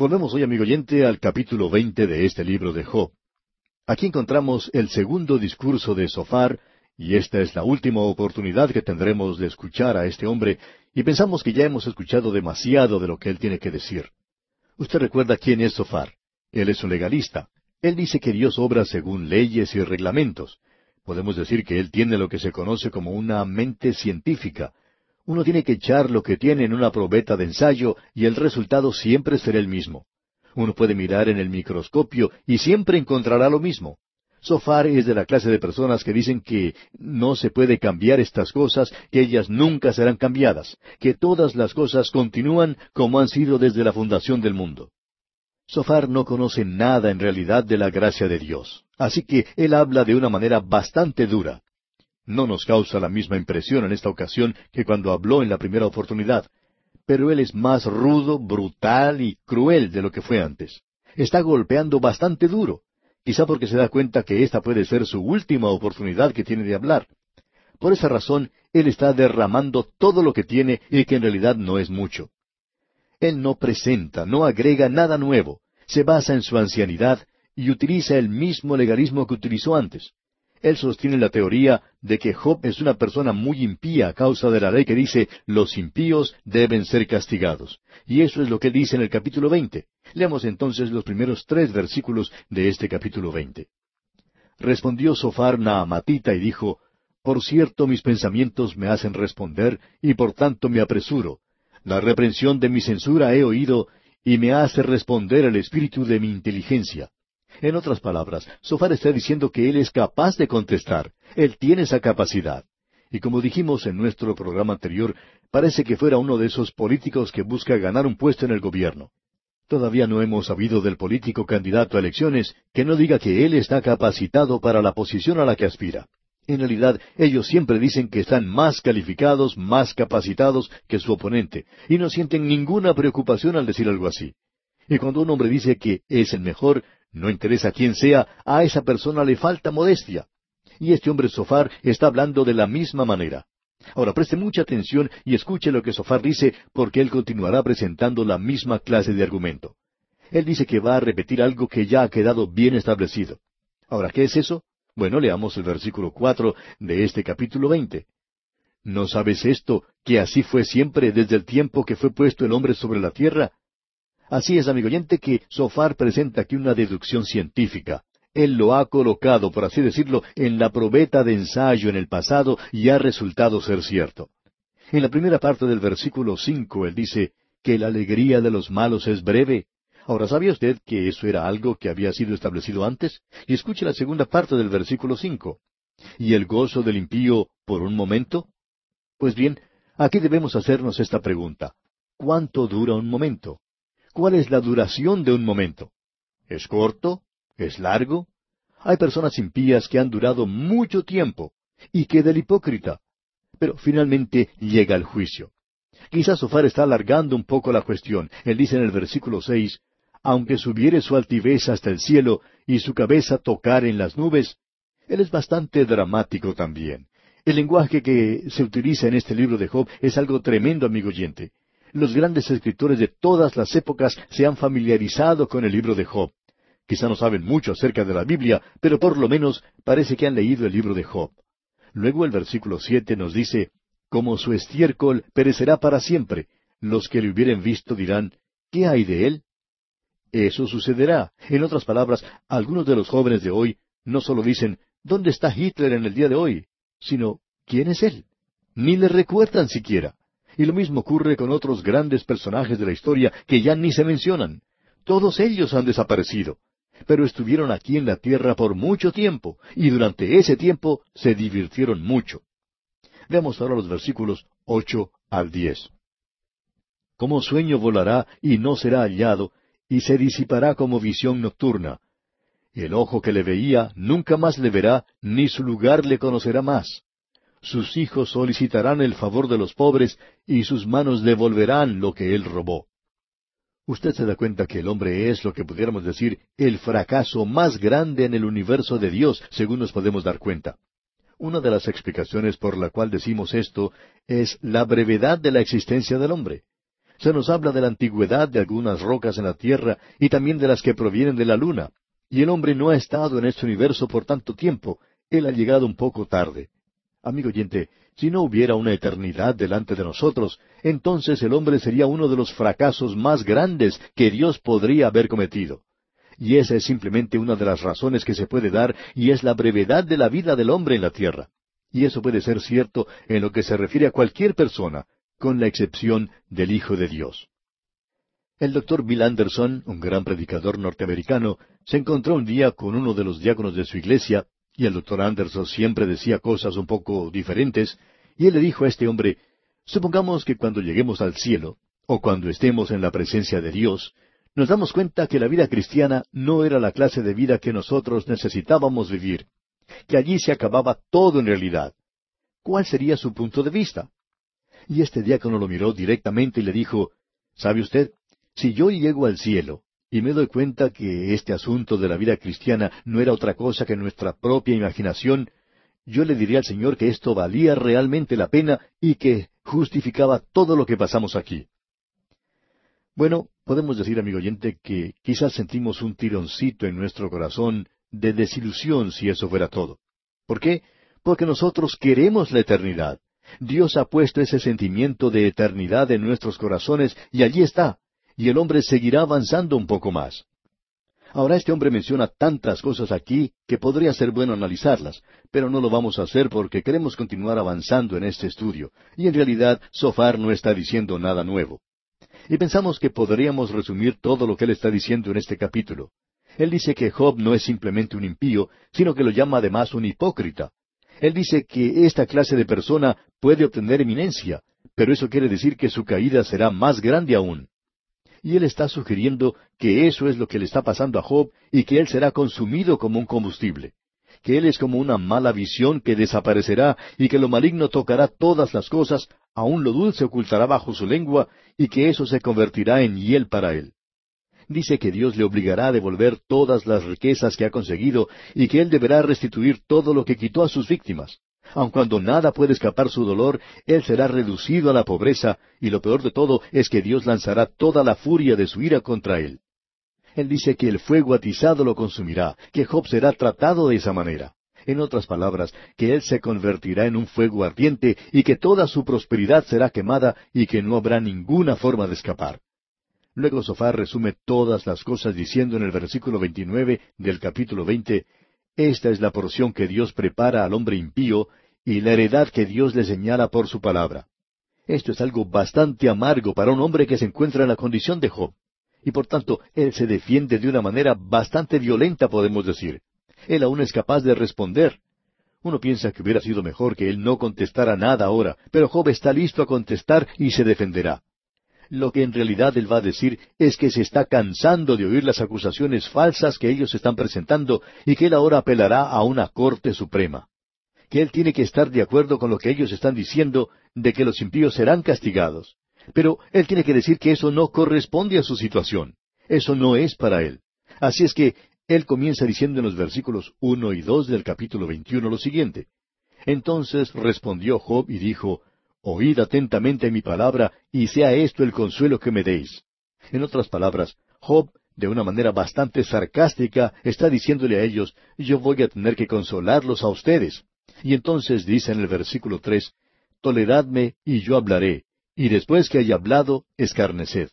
Volvemos hoy, amigo oyente, al capítulo veinte de este libro de Job. Aquí encontramos el segundo discurso de Sofar, y esta es la última oportunidad que tendremos de escuchar a este hombre, y pensamos que ya hemos escuchado demasiado de lo que él tiene que decir. Usted recuerda quién es Sofar. Él es un legalista. Él dice que Dios obra según leyes y reglamentos. Podemos decir que él tiene lo que se conoce como una mente científica, uno tiene que echar lo que tiene en una probeta de ensayo y el resultado siempre será el mismo. Uno puede mirar en el microscopio y siempre encontrará lo mismo. Sofar es de la clase de personas que dicen que no se puede cambiar estas cosas, que ellas nunca serán cambiadas, que todas las cosas continúan como han sido desde la fundación del mundo. Sofar no conoce nada en realidad de la gracia de Dios, así que él habla de una manera bastante dura no nos causa la misma impresión en esta ocasión que cuando habló en la primera oportunidad, pero él es más rudo, brutal y cruel de lo que fue antes. Está golpeando bastante duro, quizá porque se da cuenta que esta puede ser su última oportunidad que tiene de hablar. Por esa razón, él está derramando todo lo que tiene y que en realidad no es mucho. Él no presenta, no agrega nada nuevo, se basa en su ancianidad y utiliza el mismo legalismo que utilizó antes. Él sostiene la teoría de que Job es una persona muy impía a causa de la ley que dice los impíos deben ser castigados. Y eso es lo que dice en el capítulo veinte. Leamos entonces los primeros tres versículos de este capítulo veinte. Respondió Sofar Naamatita y dijo, Por cierto mis pensamientos me hacen responder, y por tanto me apresuro. La reprensión de mi censura he oído, y me hace responder el espíritu de mi inteligencia. En otras palabras, Sofar está diciendo que él es capaz de contestar. Él tiene esa capacidad. Y como dijimos en nuestro programa anterior, parece que fuera uno de esos políticos que busca ganar un puesto en el gobierno. Todavía no hemos sabido del político candidato a elecciones que no diga que él está capacitado para la posición a la que aspira. En realidad, ellos siempre dicen que están más calificados, más capacitados que su oponente, y no sienten ninguna preocupación al decir algo así. Y cuando un hombre dice que es el mejor, no interesa quién sea, a esa persona le falta modestia. Y este hombre Sofar está hablando de la misma manera. Ahora preste mucha atención y escuche lo que Sofar dice, porque él continuará presentando la misma clase de argumento. Él dice que va a repetir algo que ya ha quedado bien establecido. Ahora, ¿qué es eso? Bueno, leamos el versículo cuatro de este capítulo veinte. ¿No sabes esto, que así fue siempre desde el tiempo que fue puesto el hombre sobre la tierra? Así es, amigo oyente, que Sofar presenta aquí una deducción científica. Él lo ha colocado, por así decirlo, en la probeta de ensayo en el pasado y ha resultado ser cierto. En la primera parte del versículo cinco él dice que la alegría de los malos es breve. Ahora, ¿sabía usted que eso era algo que había sido establecido antes? Y escuche la segunda parte del versículo cinco. ¿Y el gozo del impío por un momento? Pues bien, aquí debemos hacernos esta pregunta. ¿Cuánto dura un momento? ¿Cuál es la duración de un momento? ¿Es corto? ¿Es largo? Hay personas impías que han durado mucho tiempo. Y queda el hipócrita. Pero finalmente llega el juicio. Quizás Sofar está alargando un poco la cuestión. Él dice en el versículo seis, aunque subiere su altivez hasta el cielo y su cabeza tocar en las nubes, él es bastante dramático también. El lenguaje que se utiliza en este libro de Job es algo tremendo, amigo oyente. Los grandes escritores de todas las épocas se han familiarizado con el libro de Job. Quizá no saben mucho acerca de la Biblia, pero por lo menos parece que han leído el libro de Job. Luego el versículo siete nos dice, Como su estiércol perecerá para siempre, los que le hubieren visto dirán, ¿qué hay de él? Eso sucederá. En otras palabras, algunos de los jóvenes de hoy no solo dicen, ¿dónde está Hitler en el día de hoy? sino, ¿quién es él? Ni le recuerdan siquiera. Y lo mismo ocurre con otros grandes personajes de la historia que ya ni se mencionan. Todos ellos han desaparecido, pero estuvieron aquí en la tierra por mucho tiempo, y durante ese tiempo se divirtieron mucho. Veamos ahora los versículos ocho al diez. Como sueño volará y no será hallado, y se disipará como visión nocturna. El ojo que le veía nunca más le verá, ni su lugar le conocerá más sus hijos solicitarán el favor de los pobres y sus manos devolverán lo que él robó. Usted se da cuenta que el hombre es lo que pudiéramos decir el fracaso más grande en el universo de Dios, según nos podemos dar cuenta. Una de las explicaciones por la cual decimos esto es la brevedad de la existencia del hombre. Se nos habla de la antigüedad de algunas rocas en la tierra y también de las que provienen de la luna. Y el hombre no ha estado en este universo por tanto tiempo. Él ha llegado un poco tarde. Amigo oyente, si no hubiera una eternidad delante de nosotros, entonces el hombre sería uno de los fracasos más grandes que Dios podría haber cometido. Y esa es simplemente una de las razones que se puede dar, y es la brevedad de la vida del hombre en la tierra. Y eso puede ser cierto en lo que se refiere a cualquier persona, con la excepción del Hijo de Dios. El doctor Bill Anderson, un gran predicador norteamericano, se encontró un día con uno de los diáconos de su iglesia, y el doctor Anderson siempre decía cosas un poco diferentes, y él le dijo a este hombre, supongamos que cuando lleguemos al cielo, o cuando estemos en la presencia de Dios, nos damos cuenta que la vida cristiana no era la clase de vida que nosotros necesitábamos vivir, que allí se acababa todo en realidad. ¿Cuál sería su punto de vista? Y este diácono lo miró directamente y le dijo, ¿Sabe usted? Si yo llego al cielo y me doy cuenta que este asunto de la vida cristiana no era otra cosa que nuestra propia imaginación, yo le diría al Señor que esto valía realmente la pena y que justificaba todo lo que pasamos aquí. Bueno, podemos decir, amigo oyente, que quizás sentimos un tironcito en nuestro corazón de desilusión si eso fuera todo. ¿Por qué? Porque nosotros queremos la eternidad. Dios ha puesto ese sentimiento de eternidad en nuestros corazones y allí está. Y el hombre seguirá avanzando un poco más. Ahora este hombre menciona tantas cosas aquí que podría ser bueno analizarlas, pero no lo vamos a hacer porque queremos continuar avanzando en este estudio, y en realidad Sofar no está diciendo nada nuevo. Y pensamos que podríamos resumir todo lo que él está diciendo en este capítulo. Él dice que Job no es simplemente un impío, sino que lo llama además un hipócrita. Él dice que esta clase de persona puede obtener eminencia, pero eso quiere decir que su caída será más grande aún. Y él está sugiriendo que eso es lo que le está pasando a Job y que él será consumido como un combustible que Él es como una mala visión que desaparecerá y que lo maligno tocará todas las cosas, aun lo dulce ocultará bajo su lengua y que eso se convertirá en hiel para Él. Dice que Dios le obligará a devolver todas las riquezas que ha conseguido y que Él deberá restituir todo lo que quitó a sus víctimas. Aun cuando nada puede escapar su dolor, Él será reducido a la pobreza, y lo peor de todo es que Dios lanzará toda la furia de su ira contra Él. Él dice que el fuego atizado lo consumirá, que Job será tratado de esa manera. En otras palabras, que él se convertirá en un fuego ardiente y que toda su prosperidad será quemada y que no habrá ninguna forma de escapar. Luego Sofá resume todas las cosas diciendo en el versículo 29 del capítulo 20, Esta es la porción que Dios prepara al hombre impío y la heredad que Dios le señala por su palabra. Esto es algo bastante amargo para un hombre que se encuentra en la condición de Job y por tanto él se defiende de una manera bastante violenta, podemos decir. Él aún es capaz de responder. Uno piensa que hubiera sido mejor que él no contestara nada ahora, pero Job está listo a contestar y se defenderá. Lo que en realidad él va a decir es que se está cansando de oír las acusaciones falsas que ellos están presentando y que él ahora apelará a una Corte Suprema. Que él tiene que estar de acuerdo con lo que ellos están diciendo de que los impíos serán castigados. Pero él tiene que decir que eso no corresponde a su situación. Eso no es para él. Así es que él comienza diciendo en los versículos uno y dos del capítulo veintiuno lo siguiente. Entonces respondió Job y dijo, Oíd atentamente mi palabra, y sea esto el consuelo que me deis. En otras palabras, Job, de una manera bastante sarcástica, está diciéndole a ellos, Yo voy a tener que consolarlos a ustedes. Y entonces dice en el versículo tres, Toleradme y yo hablaré, y después que haya hablado, escarneced.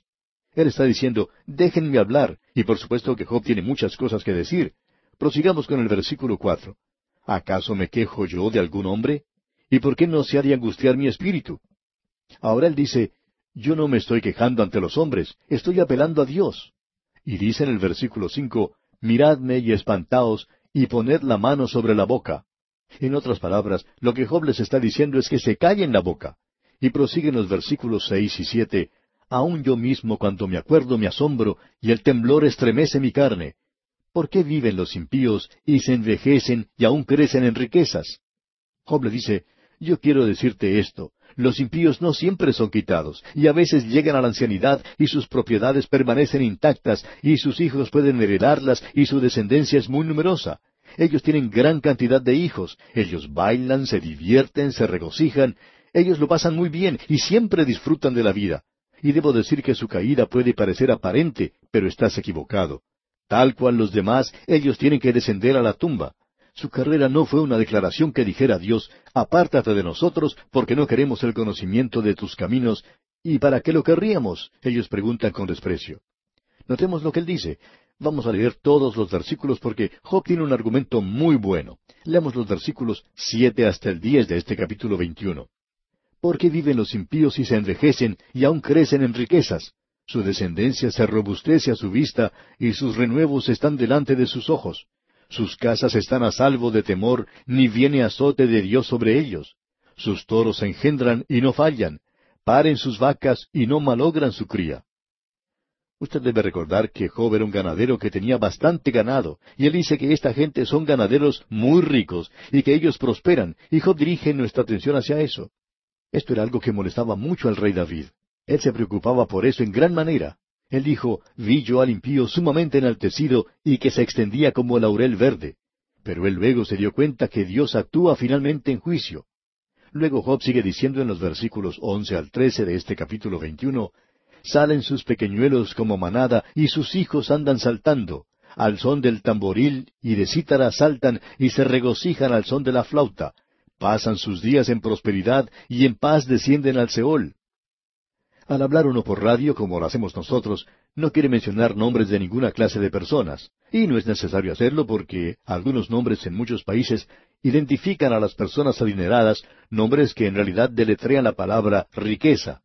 Él está diciendo, déjenme hablar, y por supuesto que Job tiene muchas cosas que decir. Prosigamos con el versículo cuatro. ¿Acaso me quejo yo de algún hombre? ¿Y por qué no se ha de angustiar mi espíritu? Ahora él dice, yo no me estoy quejando ante los hombres, estoy apelando a Dios. Y dice en el versículo cinco, miradme y espantaos, y poned la mano sobre la boca. En otras palabras, lo que Job les está diciendo es que se callen la boca. Y prosiguen los versículos seis y siete, Aún yo mismo cuando me acuerdo me asombro, y el temblor estremece mi carne. ¿Por qué viven los impíos y se envejecen y aún crecen en riquezas? Job le dice, yo quiero decirte esto, los impíos no siempre son quitados, y a veces llegan a la ancianidad y sus propiedades permanecen intactas, y sus hijos pueden heredarlas, y su descendencia es muy numerosa. Ellos tienen gran cantidad de hijos, ellos bailan, se divierten, se regocijan, ellos lo pasan muy bien y siempre disfrutan de la vida. y debo decir que su caída puede parecer aparente, pero estás equivocado. Tal cual los demás, ellos tienen que descender a la tumba. Su carrera no fue una declaración que dijera a Dios, apártate de nosotros porque no queremos el conocimiento de tus caminos, ¿y para qué lo querríamos? Ellos preguntan con desprecio. Notemos lo que él dice. Vamos a leer todos los versículos porque Job tiene un argumento muy bueno. Leamos los versículos siete hasta el diez de este capítulo veintiuno. Porque viven los impíos y se envejecen y aún crecen en riquezas. Su descendencia se robustece a su vista y sus renuevos están delante de sus ojos. Sus casas están a salvo de temor, ni viene azote de Dios sobre ellos. Sus toros engendran y no fallan, paren sus vacas y no malogran su cría. Usted debe recordar que Job era un ganadero que tenía bastante ganado, y él dice que esta gente son ganaderos muy ricos y que ellos prosperan, y Job dirige nuestra atención hacia eso. Esto era algo que molestaba mucho al rey David. Él se preocupaba por eso en gran manera. Él dijo, vi yo al impío sumamente enaltecido y que se extendía como laurel verde. Pero él luego se dio cuenta que Dios actúa finalmente en juicio. Luego Job sigue diciendo en los versículos once al trece de este capítulo veintiuno, Salen sus pequeñuelos como manada y sus hijos andan saltando. Al son del tamboril y de cítara saltan y se regocijan al son de la flauta. Pasan sus días en prosperidad y en paz descienden al Seol. Al hablar uno por radio, como lo hacemos nosotros, no quiere mencionar nombres de ninguna clase de personas, y no es necesario hacerlo porque algunos nombres en muchos países identifican a las personas adineradas, nombres que en realidad deletrean la palabra riqueza.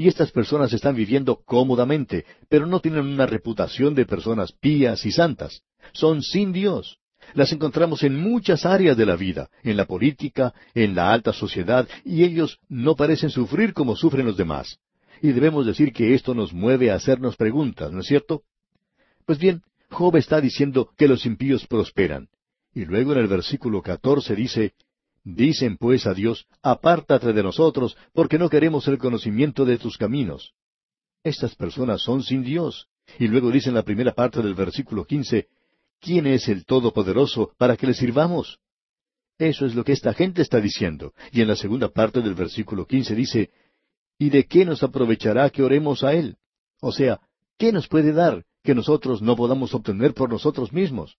Y estas personas están viviendo cómodamente, pero no tienen una reputación de personas pías y santas. Son sin Dios. Las encontramos en muchas áreas de la vida, en la política, en la alta sociedad, y ellos no parecen sufrir como sufren los demás. Y debemos decir que esto nos mueve a hacernos preguntas, ¿no es cierto? Pues bien, Job está diciendo que los impíos prosperan. Y luego en el versículo catorce dice, Dicen pues a Dios, apártate de nosotros, porque no queremos el conocimiento de tus caminos. Estas personas son sin Dios. Y luego dice en la primera parte del versículo quince, ¿quién es el Todopoderoso para que le sirvamos? Eso es lo que esta gente está diciendo. Y en la segunda parte del versículo quince dice, ¿Y de qué nos aprovechará que oremos a Él? O sea, ¿qué nos puede dar que nosotros no podamos obtener por nosotros mismos?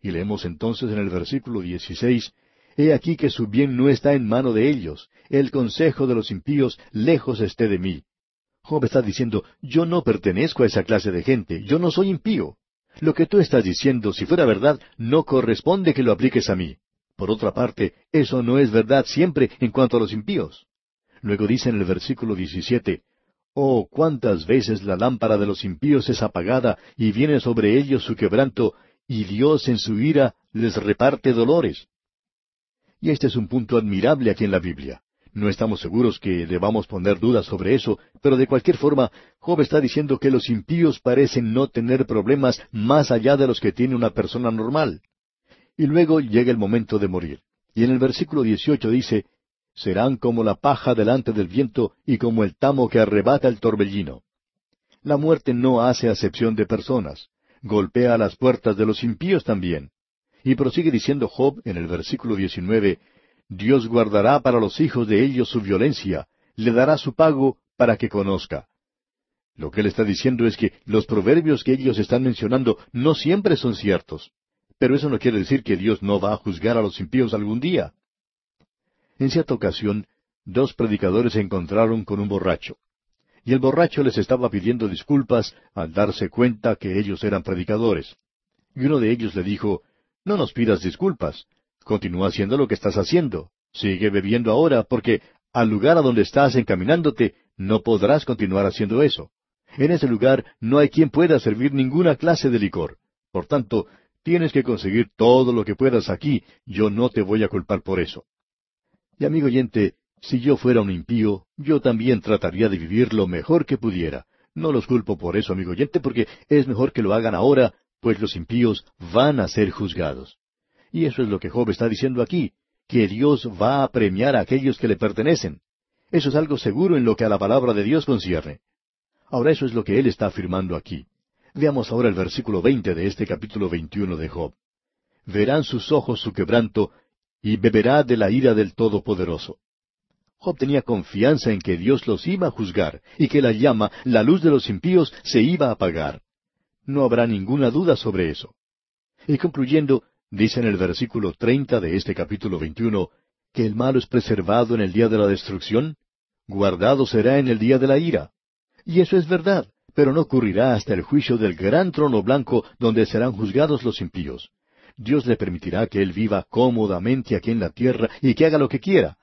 Y leemos entonces en el versículo 16, He aquí que su bien no está en mano de ellos, el consejo de los impíos lejos esté de mí. Job está diciendo, yo no pertenezco a esa clase de gente, yo no soy impío. Lo que tú estás diciendo, si fuera verdad, no corresponde que lo apliques a mí. Por otra parte, eso no es verdad siempre en cuanto a los impíos. Luego dice en el versículo 17, Oh, cuántas veces la lámpara de los impíos es apagada y viene sobre ellos su quebranto, y Dios en su ira les reparte dolores. Y este es un punto admirable aquí en la Biblia. No estamos seguros que debamos poner dudas sobre eso, pero de cualquier forma, Job está diciendo que los impíos parecen no tener problemas más allá de los que tiene una persona normal. Y luego llega el momento de morir. Y en el versículo 18 dice, serán como la paja delante del viento y como el tamo que arrebata el torbellino. La muerte no hace acepción de personas, golpea las puertas de los impíos también. Y prosigue diciendo Job en el versículo 19, Dios guardará para los hijos de ellos su violencia, le dará su pago para que conozca. Lo que él está diciendo es que los proverbios que ellos están mencionando no siempre son ciertos. Pero eso no quiere decir que Dios no va a juzgar a los impíos algún día. En cierta ocasión, dos predicadores se encontraron con un borracho. Y el borracho les estaba pidiendo disculpas al darse cuenta que ellos eran predicadores. Y uno de ellos le dijo, No nos pidas disculpas. Continúa haciendo lo que estás haciendo. Sigue bebiendo ahora, porque al lugar a donde estás encaminándote, no podrás continuar haciendo eso. En ese lugar no hay quien pueda servir ninguna clase de licor. Por tanto, tienes que conseguir todo lo que puedas aquí. Yo no te voy a culpar por eso. Y amigo oyente, si yo fuera un impío, yo también trataría de vivir lo mejor que pudiera. No los culpo por eso, amigo oyente, porque es mejor que lo hagan ahora, pues los impíos van a ser juzgados. Y eso es lo que Job está diciendo aquí, que Dios va a premiar a aquellos que le pertenecen. Eso es algo seguro en lo que a la palabra de Dios concierne. Ahora eso es lo que él está afirmando aquí. Veamos ahora el versículo veinte de este capítulo veintiuno de Job. Verán sus ojos su quebranto, y beberá de la ira del Todopoderoso. Job tenía confianza en que Dios los iba a juzgar y que la llama, la luz de los impíos, se iba a apagar. No habrá ninguna duda sobre eso. Y concluyendo, dice en el versículo treinta de este capítulo veintiuno, que el malo es preservado en el día de la destrucción, guardado será en el día de la ira. Y eso es verdad, pero no ocurrirá hasta el juicio del gran trono blanco donde serán juzgados los impíos. Dios le permitirá que él viva cómodamente aquí en la tierra y que haga lo que quiera.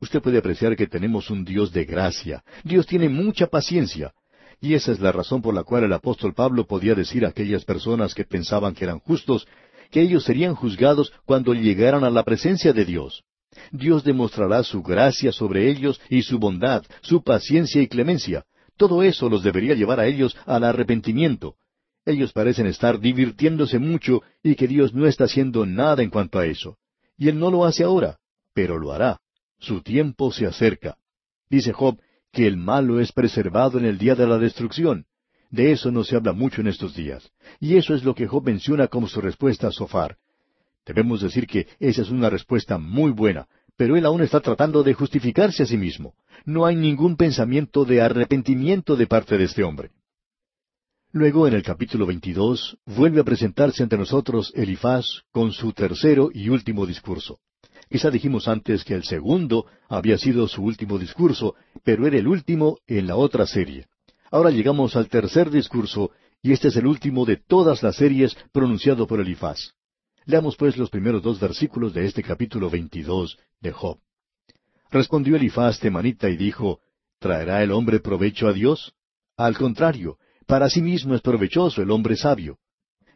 Usted puede apreciar que tenemos un Dios de gracia. Dios tiene mucha paciencia. Y esa es la razón por la cual el apóstol Pablo podía decir a aquellas personas que pensaban que eran justos, que ellos serían juzgados cuando llegaran a la presencia de Dios. Dios demostrará su gracia sobre ellos y su bondad, su paciencia y clemencia. Todo eso los debería llevar a ellos al arrepentimiento. Ellos parecen estar divirtiéndose mucho y que Dios no está haciendo nada en cuanto a eso. Y Él no lo hace ahora, pero lo hará. Su tiempo se acerca. Dice Job que el malo es preservado en el día de la destrucción. De eso no se habla mucho en estos días. Y eso es lo que Job menciona como su respuesta a Sofar. Debemos decir que esa es una respuesta muy buena, pero él aún está tratando de justificarse a sí mismo. No hay ningún pensamiento de arrepentimiento de parte de este hombre. Luego, en el capítulo 22, vuelve a presentarse ante nosotros Elifaz con su tercero y último discurso. Quizá dijimos antes que el segundo había sido su último discurso, pero era el último en la otra serie. Ahora llegamos al tercer discurso, y este es el último de todas las series pronunciado por Elifaz. Leamos pues los primeros dos versículos de este capítulo 22 de Job. Respondió Elifaz temanita y dijo, ¿Traerá el hombre provecho a Dios? Al contrario, para sí mismo es provechoso el hombre sabio.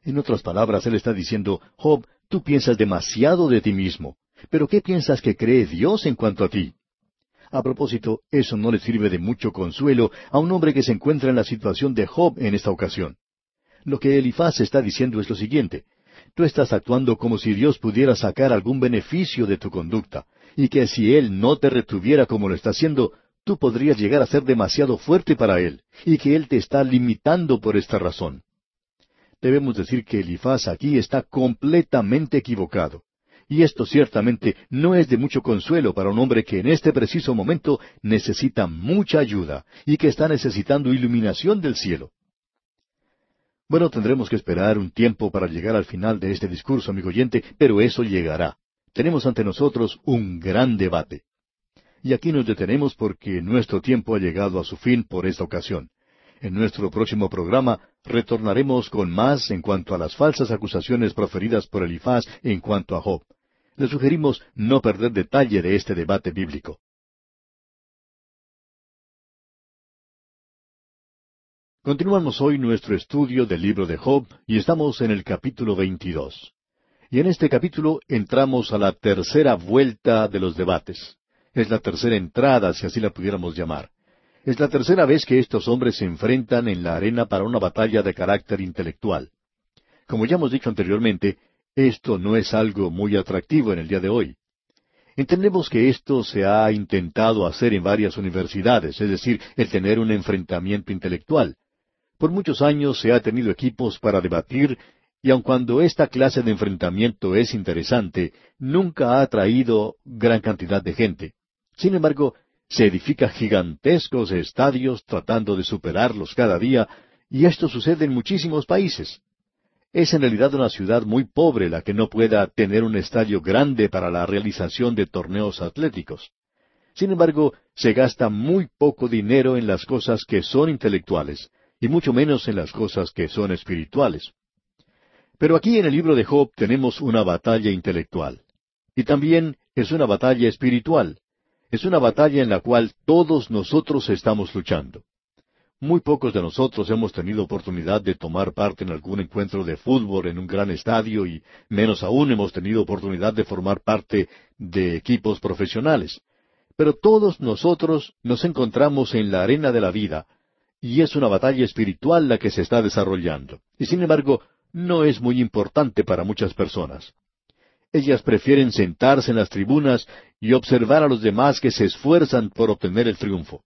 En otras palabras, él está diciendo, Job, tú piensas demasiado de ti mismo. Pero ¿qué piensas que cree Dios en cuanto a ti? A propósito, eso no le sirve de mucho consuelo a un hombre que se encuentra en la situación de Job en esta ocasión. Lo que Elifaz está diciendo es lo siguiente. Tú estás actuando como si Dios pudiera sacar algún beneficio de tu conducta, y que si Él no te retuviera como lo está haciendo, tú podrías llegar a ser demasiado fuerte para Él, y que Él te está limitando por esta razón. Debemos decir que Elifaz aquí está completamente equivocado. Y esto ciertamente no es de mucho consuelo para un hombre que en este preciso momento necesita mucha ayuda y que está necesitando iluminación del cielo. Bueno, tendremos que esperar un tiempo para llegar al final de este discurso, amigo oyente, pero eso llegará. Tenemos ante nosotros un gran debate. Y aquí nos detenemos porque nuestro tiempo ha llegado a su fin por esta ocasión. En nuestro próximo programa retornaremos con más en cuanto a las falsas acusaciones proferidas por Elifaz en cuanto a Job. Le sugerimos no perder detalle de este debate bíblico. Continuamos hoy nuestro estudio del libro de Job y estamos en el capítulo 22. Y en este capítulo entramos a la tercera vuelta de los debates. Es la tercera entrada, si así la pudiéramos llamar. Es la tercera vez que estos hombres se enfrentan en la arena para una batalla de carácter intelectual. Como ya hemos dicho anteriormente, esto no es algo muy atractivo en el día de hoy. Entendemos que esto se ha intentado hacer en varias universidades, es decir, el tener un enfrentamiento intelectual. Por muchos años se ha tenido equipos para debatir, y aun cuando esta clase de enfrentamiento es interesante, nunca ha atraído gran cantidad de gente. Sin embargo, se edifica gigantescos estadios tratando de superarlos cada día, y esto sucede en muchísimos países. Es en realidad una ciudad muy pobre la que no pueda tener un estadio grande para la realización de torneos atléticos. Sin embargo, se gasta muy poco dinero en las cosas que son intelectuales, y mucho menos en las cosas que son espirituales. Pero aquí en el libro de Job tenemos una batalla intelectual. Y también es una batalla espiritual. Es una batalla en la cual todos nosotros estamos luchando. Muy pocos de nosotros hemos tenido oportunidad de tomar parte en algún encuentro de fútbol en un gran estadio y menos aún hemos tenido oportunidad de formar parte de equipos profesionales. Pero todos nosotros nos encontramos en la arena de la vida y es una batalla espiritual la que se está desarrollando. Y sin embargo, no es muy importante para muchas personas. Ellas prefieren sentarse en las tribunas y observar a los demás que se esfuerzan por obtener el triunfo.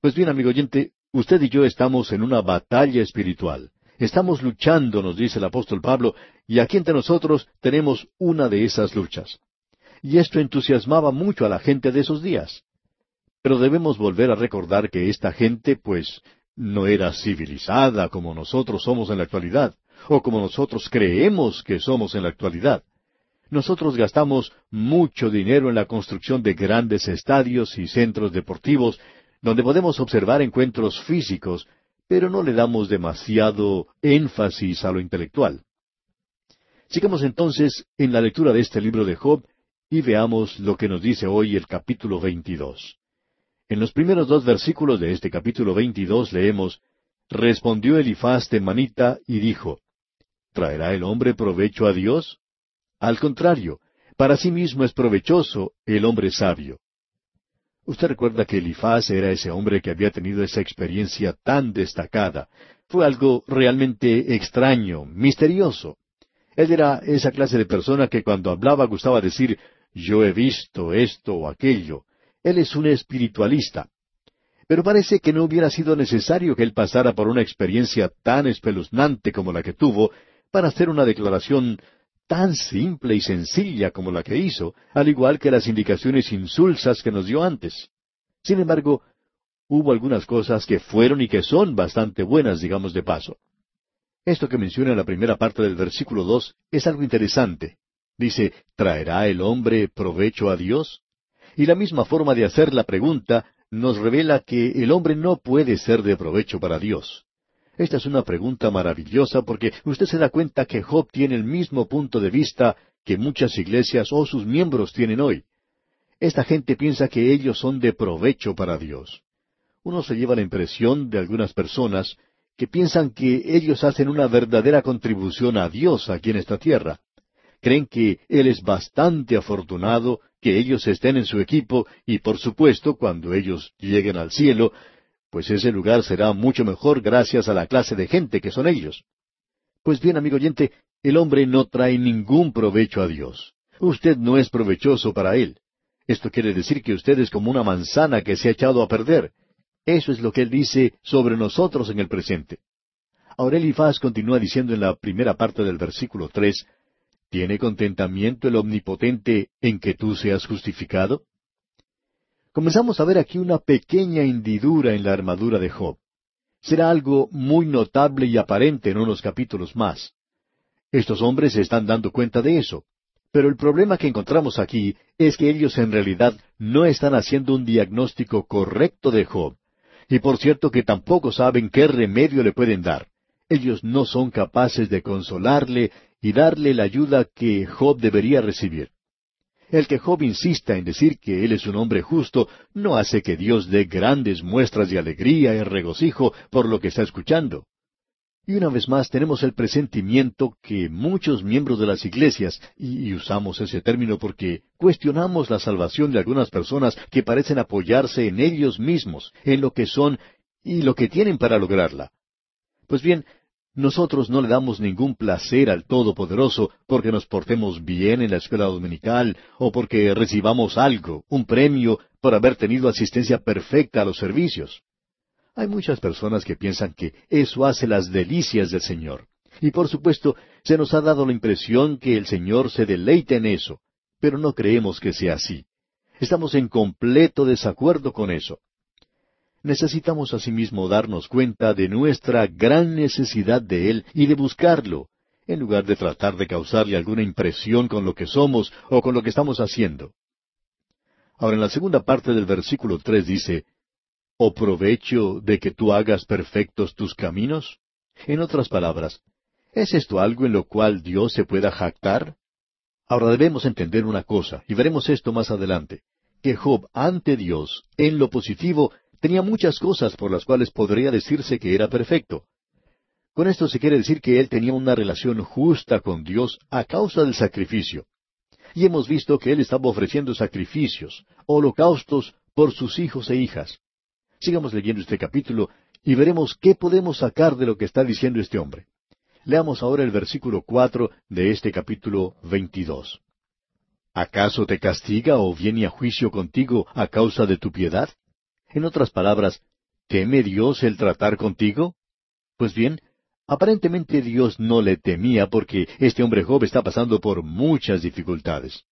Pues bien, amigo oyente, usted y yo estamos en una batalla espiritual. Estamos luchando, nos dice el apóstol Pablo, y aquí entre nosotros tenemos una de esas luchas. y esto entusiasmaba mucho a la gente de esos días. Pero debemos volver a recordar que esta gente, pues, no era civilizada como nosotros somos en la actualidad, o como nosotros creemos que somos en la actualidad. Nosotros gastamos mucho dinero en la construcción de grandes estadios y centros deportivos, donde podemos observar encuentros físicos, pero no le damos demasiado énfasis a lo intelectual. Sigamos entonces en la lectura de este libro de Job y veamos lo que nos dice hoy el capítulo 22. En los primeros dos versículos de este capítulo 22 leemos, Respondió Elifaz de Manita y dijo, ¿Traerá el hombre provecho a Dios? Al contrario, para sí mismo es provechoso el hombre sabio. Usted recuerda que Elifaz era ese hombre que había tenido esa experiencia tan destacada. Fue algo realmente extraño, misterioso. Él era esa clase de persona que cuando hablaba gustaba decir, yo he visto esto o aquello. Él es un espiritualista. Pero parece que no hubiera sido necesario que él pasara por una experiencia tan espeluznante como la que tuvo para hacer una declaración tan simple y sencilla como la que hizo, al igual que las indicaciones insulsas que nos dio antes. Sin embargo, hubo algunas cosas que fueron y que son bastante buenas, digamos de paso. Esto que menciona en la primera parte del versículo dos es algo interesante. Dice, ¿traerá el hombre provecho a Dios? Y la misma forma de hacer la pregunta nos revela que el hombre no puede ser de provecho para Dios. Esta es una pregunta maravillosa porque usted se da cuenta que Job tiene el mismo punto de vista que muchas iglesias o sus miembros tienen hoy. Esta gente piensa que ellos son de provecho para Dios. Uno se lleva la impresión de algunas personas que piensan que ellos hacen una verdadera contribución a Dios aquí en esta tierra. Creen que Él es bastante afortunado que ellos estén en su equipo y por supuesto cuando ellos lleguen al cielo pues ese lugar será mucho mejor gracias a la clase de gente que son ellos. Pues bien, amigo oyente, el hombre no trae ningún provecho a Dios. Usted no es provechoso para Él. Esto quiere decir que usted es como una manzana que se ha echado a perder. Eso es lo que Él dice sobre nosotros en el presente. Ahora continúa diciendo en la primera parte del versículo tres, ¿Tiene contentamiento el Omnipotente en que tú seas justificado? Comenzamos a ver aquí una pequeña hendidura en la armadura de Job. Será algo muy notable y aparente en unos capítulos más. Estos hombres se están dando cuenta de eso. Pero el problema que encontramos aquí es que ellos en realidad no están haciendo un diagnóstico correcto de Job. Y por cierto que tampoco saben qué remedio le pueden dar. Ellos no son capaces de consolarle y darle la ayuda que Job debería recibir. El que Job insista en decir que él es un hombre justo no hace que Dios dé grandes muestras de alegría y regocijo por lo que está escuchando. Y una vez más tenemos el presentimiento que muchos miembros de las iglesias, y, usamos ese término porque cuestionamos la salvación de algunas personas que parecen apoyarse en ellos mismos, en lo que son y lo que tienen para lograrla. Pues bien, nosotros no le damos ningún placer al Todopoderoso porque nos portemos bien en la escuela dominical o porque recibamos algo, un premio, por haber tenido asistencia perfecta a los servicios. Hay muchas personas que piensan que eso hace las delicias del Señor. Y por supuesto, se nos ha dado la impresión que el Señor se deleita en eso, pero no creemos que sea así. Estamos en completo desacuerdo con eso necesitamos asimismo darnos cuenta de nuestra gran necesidad de Él y de buscarlo, en lugar de tratar de causarle alguna impresión con lo que somos o con lo que estamos haciendo. Ahora en la segunda parte del versículo tres dice, ¿O provecho de que tú hagas perfectos tus caminos? En otras palabras, ¿es esto algo en lo cual Dios se pueda jactar? Ahora debemos entender una cosa, y veremos esto más adelante, que Job ante Dios, en lo positivo, tenía muchas cosas por las cuales podría decirse que era perfecto. Con esto se quiere decir que él tenía una relación justa con Dios a causa del sacrificio. Y hemos visto que él estaba ofreciendo sacrificios, holocaustos por sus hijos e hijas. Sigamos leyendo este capítulo y veremos qué podemos sacar de lo que está diciendo este hombre. Leamos ahora el versículo cuatro de este capítulo veintidós. ¿Acaso te castiga o viene a juicio contigo a causa de tu piedad? En otras palabras, ¿teme Dios el tratar contigo? Pues bien, aparentemente Dios no le temía porque este hombre Job está pasando por muchas dificultades.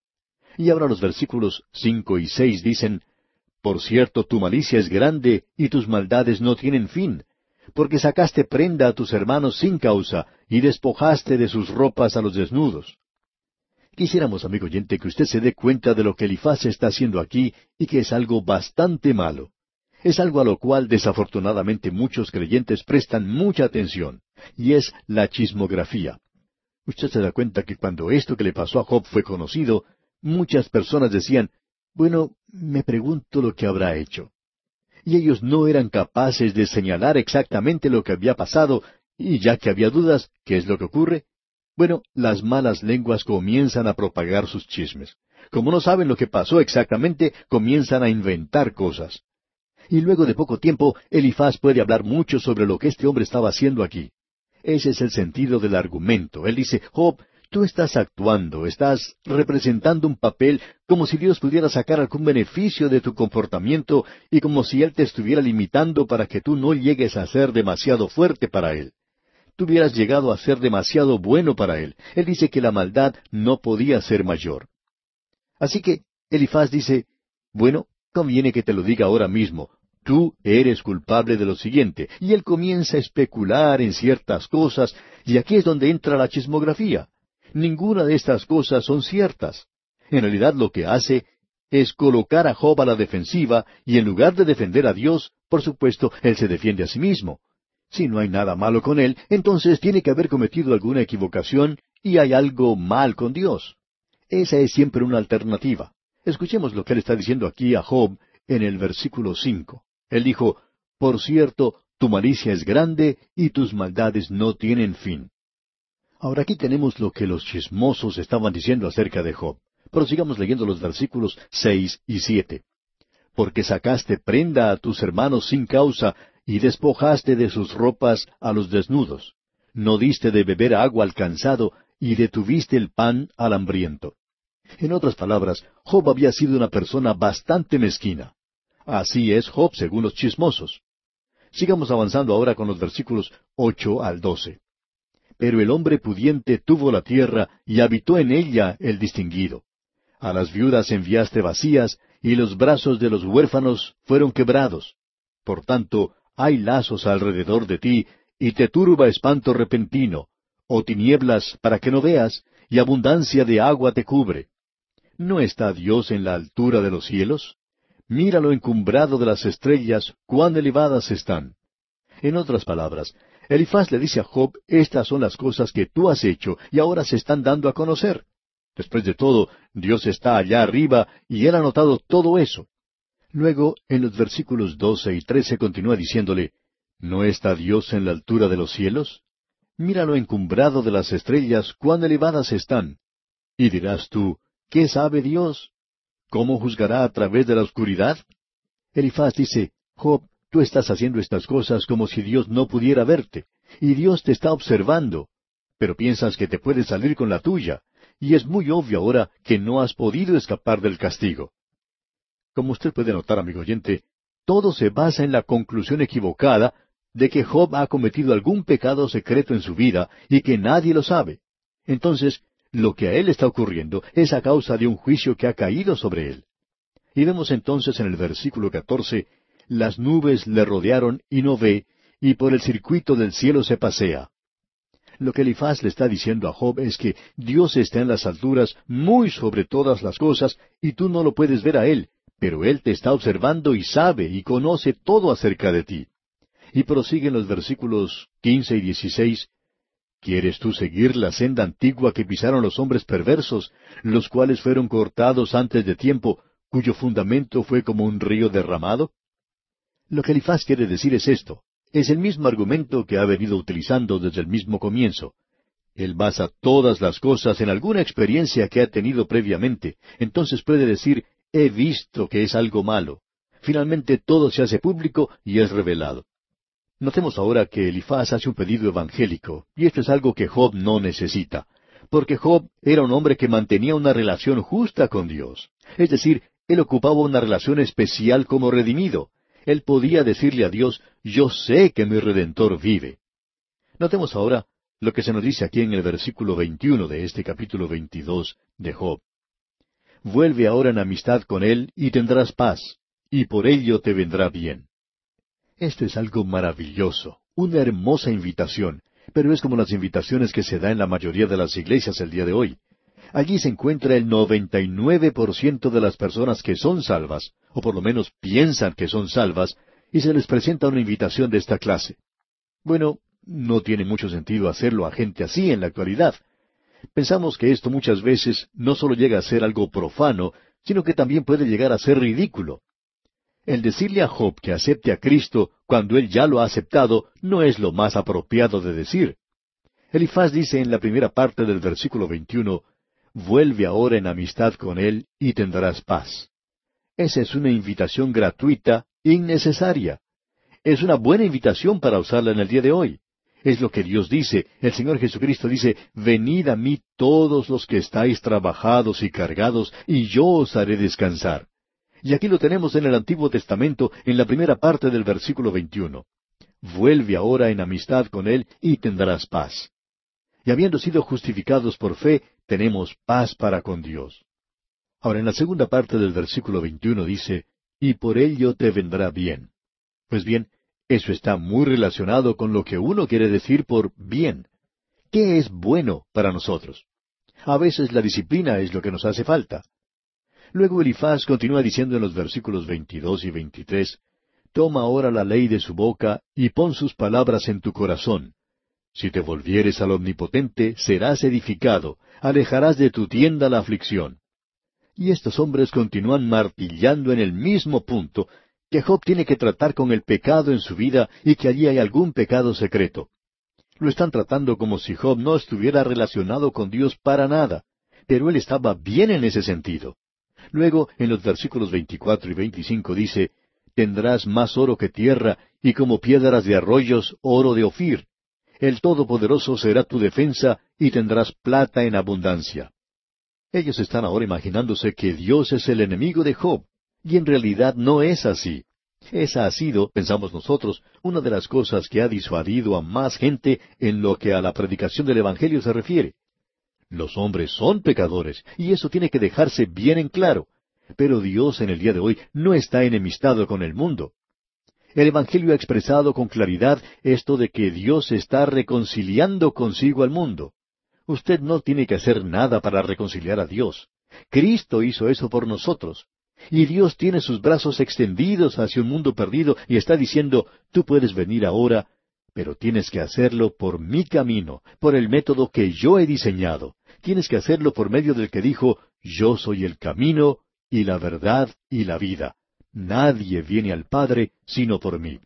Y ahora los versículos cinco y seis dicen, Por cierto, tu malicia es grande y tus maldades no tienen fin, porque sacaste prenda a tus hermanos sin causa y despojaste de sus ropas a los desnudos. Quisiéramos, amigo oyente, que usted se dé cuenta de lo que Elifaz está haciendo aquí y que es algo bastante malo. Es algo a lo cual desafortunadamente muchos creyentes prestan mucha atención, y es la chismografía. Usted se da cuenta que cuando esto que le pasó a Job fue conocido, muchas personas decían, bueno, me pregunto lo que habrá hecho. Y ellos no eran capaces de señalar exactamente lo que había pasado, y ya que había dudas, ¿qué es lo que ocurre? Bueno, las malas lenguas comienzan a propagar sus chismes. Como no saben lo que pasó exactamente, comienzan a inventar cosas. Y luego de poco tiempo, Elifaz puede hablar mucho sobre lo que este hombre estaba haciendo aquí. Ese es el sentido del argumento. Él dice, Job, tú estás actuando, estás representando un papel como si Dios pudiera sacar algún beneficio de tu comportamiento y como si Él te estuviera limitando para que tú no llegues a ser demasiado fuerte para Él. Tú hubieras llegado a ser demasiado bueno para Él. Él dice que la maldad no podía ser mayor. Así que Elifaz dice, bueno, conviene que te lo diga ahora mismo, tú eres culpable de lo siguiente. Y él comienza a especular en ciertas cosas, y aquí es donde entra la chismografía. Ninguna de estas cosas son ciertas. En realidad lo que hace es colocar a Job a la defensiva, y en lugar de defender a Dios, por supuesto, él se defiende a sí mismo. Si no hay nada malo con él, entonces tiene que haber cometido alguna equivocación y hay algo mal con Dios. Esa es siempre una alternativa. Escuchemos lo que él está diciendo aquí a Job en el versículo cinco. Él dijo, Por cierto, tu malicia es grande y tus maldades no tienen fin. Ahora aquí tenemos lo que los chismosos estaban diciendo acerca de Job. Pero sigamos leyendo los versículos seis y siete. Porque sacaste prenda a tus hermanos sin causa y despojaste de sus ropas a los desnudos. No diste de beber agua al cansado y detuviste el pan al hambriento. En otras palabras, Job había sido una persona bastante mezquina. Así es Job según los chismosos. Sigamos avanzando ahora con los versículos ocho al doce. Pero el hombre pudiente tuvo la tierra y habitó en ella el distinguido. A las viudas enviaste vacías y los brazos de los huérfanos fueron quebrados. Por tanto, hay lazos alrededor de ti y te turba espanto repentino, o tinieblas para que no veas, y abundancia de agua te cubre. ¿No está Dios en la altura de los cielos? Mira lo encumbrado de las estrellas, cuán elevadas están. En otras palabras, Elifaz le dice a Job, estas son las cosas que tú has hecho y ahora se están dando a conocer. Después de todo, Dios está allá arriba y él ha notado todo eso. Luego, en los versículos doce y trece continúa diciéndole, ¿No está Dios en la altura de los cielos? Mira lo encumbrado de las estrellas, cuán elevadas están. Y dirás tú, ¿Qué sabe Dios? ¿Cómo juzgará a través de la oscuridad? Elifaz dice, Job, tú estás haciendo estas cosas como si Dios no pudiera verte, y Dios te está observando, pero piensas que te puedes salir con la tuya, y es muy obvio ahora que no has podido escapar del castigo. Como usted puede notar, amigo oyente, todo se basa en la conclusión equivocada de que Job ha cometido algún pecado secreto en su vida y que nadie lo sabe. Entonces, lo que a él está ocurriendo es a causa de un juicio que ha caído sobre él. Y vemos entonces en el versículo catorce, las nubes le rodearon y no ve, y por el circuito del cielo se pasea. Lo que Elifaz le está diciendo a Job es que Dios está en las alturas muy sobre todas las cosas y tú no lo puedes ver a Él, pero Él te está observando y sabe y conoce todo acerca de ti. Y prosiguen los versículos quince y dieciséis, ¿Quieres tú seguir la senda antigua que pisaron los hombres perversos, los cuales fueron cortados antes de tiempo, cuyo fundamento fue como un río derramado? Lo que Elifaz quiere decir es esto. Es el mismo argumento que ha venido utilizando desde el mismo comienzo. Él basa todas las cosas en alguna experiencia que ha tenido previamente. Entonces puede decir, he visto que es algo malo. Finalmente todo se hace público y es revelado. Notemos ahora que Elifaz hace un pedido evangélico, y esto es algo que Job no necesita, porque Job era un hombre que mantenía una relación justa con Dios. Es decir, él ocupaba una relación especial como redimido. Él podía decirle a Dios, yo sé que mi redentor vive. Notemos ahora lo que se nos dice aquí en el versículo 21 de este capítulo 22 de Job. vuelve ahora en amistad con él y tendrás paz, y por ello te vendrá bien. Esto es algo maravilloso, una hermosa invitación, pero es como las invitaciones que se da en la mayoría de las iglesias el día de hoy. Allí se encuentra el 99% de las personas que son salvas, o por lo menos piensan que son salvas, y se les presenta una invitación de esta clase. Bueno, no tiene mucho sentido hacerlo a gente así en la actualidad. Pensamos que esto muchas veces no solo llega a ser algo profano, sino que también puede llegar a ser ridículo. El decirle a Job que acepte a Cristo cuando él ya lo ha aceptado no es lo más apropiado de decir. Elifaz dice en la primera parte del versículo 21, Vuelve ahora en amistad con él y tendrás paz. Esa es una invitación gratuita, innecesaria. Es una buena invitación para usarla en el día de hoy. Es lo que Dios dice. El Señor Jesucristo dice, Venid a mí todos los que estáis trabajados y cargados, y yo os haré descansar. Y aquí lo tenemos en el Antiguo Testamento, en la primera parte del versículo 21. Vuelve ahora en amistad con Él y tendrás paz. Y habiendo sido justificados por fe, tenemos paz para con Dios. Ahora en la segunda parte del versículo 21 dice, y por ello te vendrá bien. Pues bien, eso está muy relacionado con lo que uno quiere decir por bien. ¿Qué es bueno para nosotros? A veces la disciplina es lo que nos hace falta. Luego Elifaz continúa diciendo en los versículos 22 y 23, Toma ahora la ley de su boca y pon sus palabras en tu corazón. Si te volvieres al Omnipotente, serás edificado, alejarás de tu tienda la aflicción. Y estos hombres continúan martillando en el mismo punto que Job tiene que tratar con el pecado en su vida y que allí hay algún pecado secreto. Lo están tratando como si Job no estuviera relacionado con Dios para nada, pero él estaba bien en ese sentido. Luego, en los versículos 24 y 25 dice, Tendrás más oro que tierra, y como piedras de arroyos, oro de Ofir. El Todopoderoso será tu defensa, y tendrás plata en abundancia. Ellos están ahora imaginándose que Dios es el enemigo de Job, y en realidad no es así. Esa ha sido, pensamos nosotros, una de las cosas que ha disuadido a más gente en lo que a la predicación del Evangelio se refiere. Los hombres son pecadores, y eso tiene que dejarse bien en claro. Pero Dios en el día de hoy no está enemistado con el mundo. El Evangelio ha expresado con claridad esto de que Dios está reconciliando consigo al mundo. Usted no tiene que hacer nada para reconciliar a Dios. Cristo hizo eso por nosotros. Y Dios tiene sus brazos extendidos hacia un mundo perdido y está diciendo, tú puedes venir ahora, pero tienes que hacerlo por mi camino, por el método que yo he diseñado. Tienes que hacerlo por medio del que dijo, Yo soy el camino y la verdad y la vida. Nadie viene al Padre sino por mí.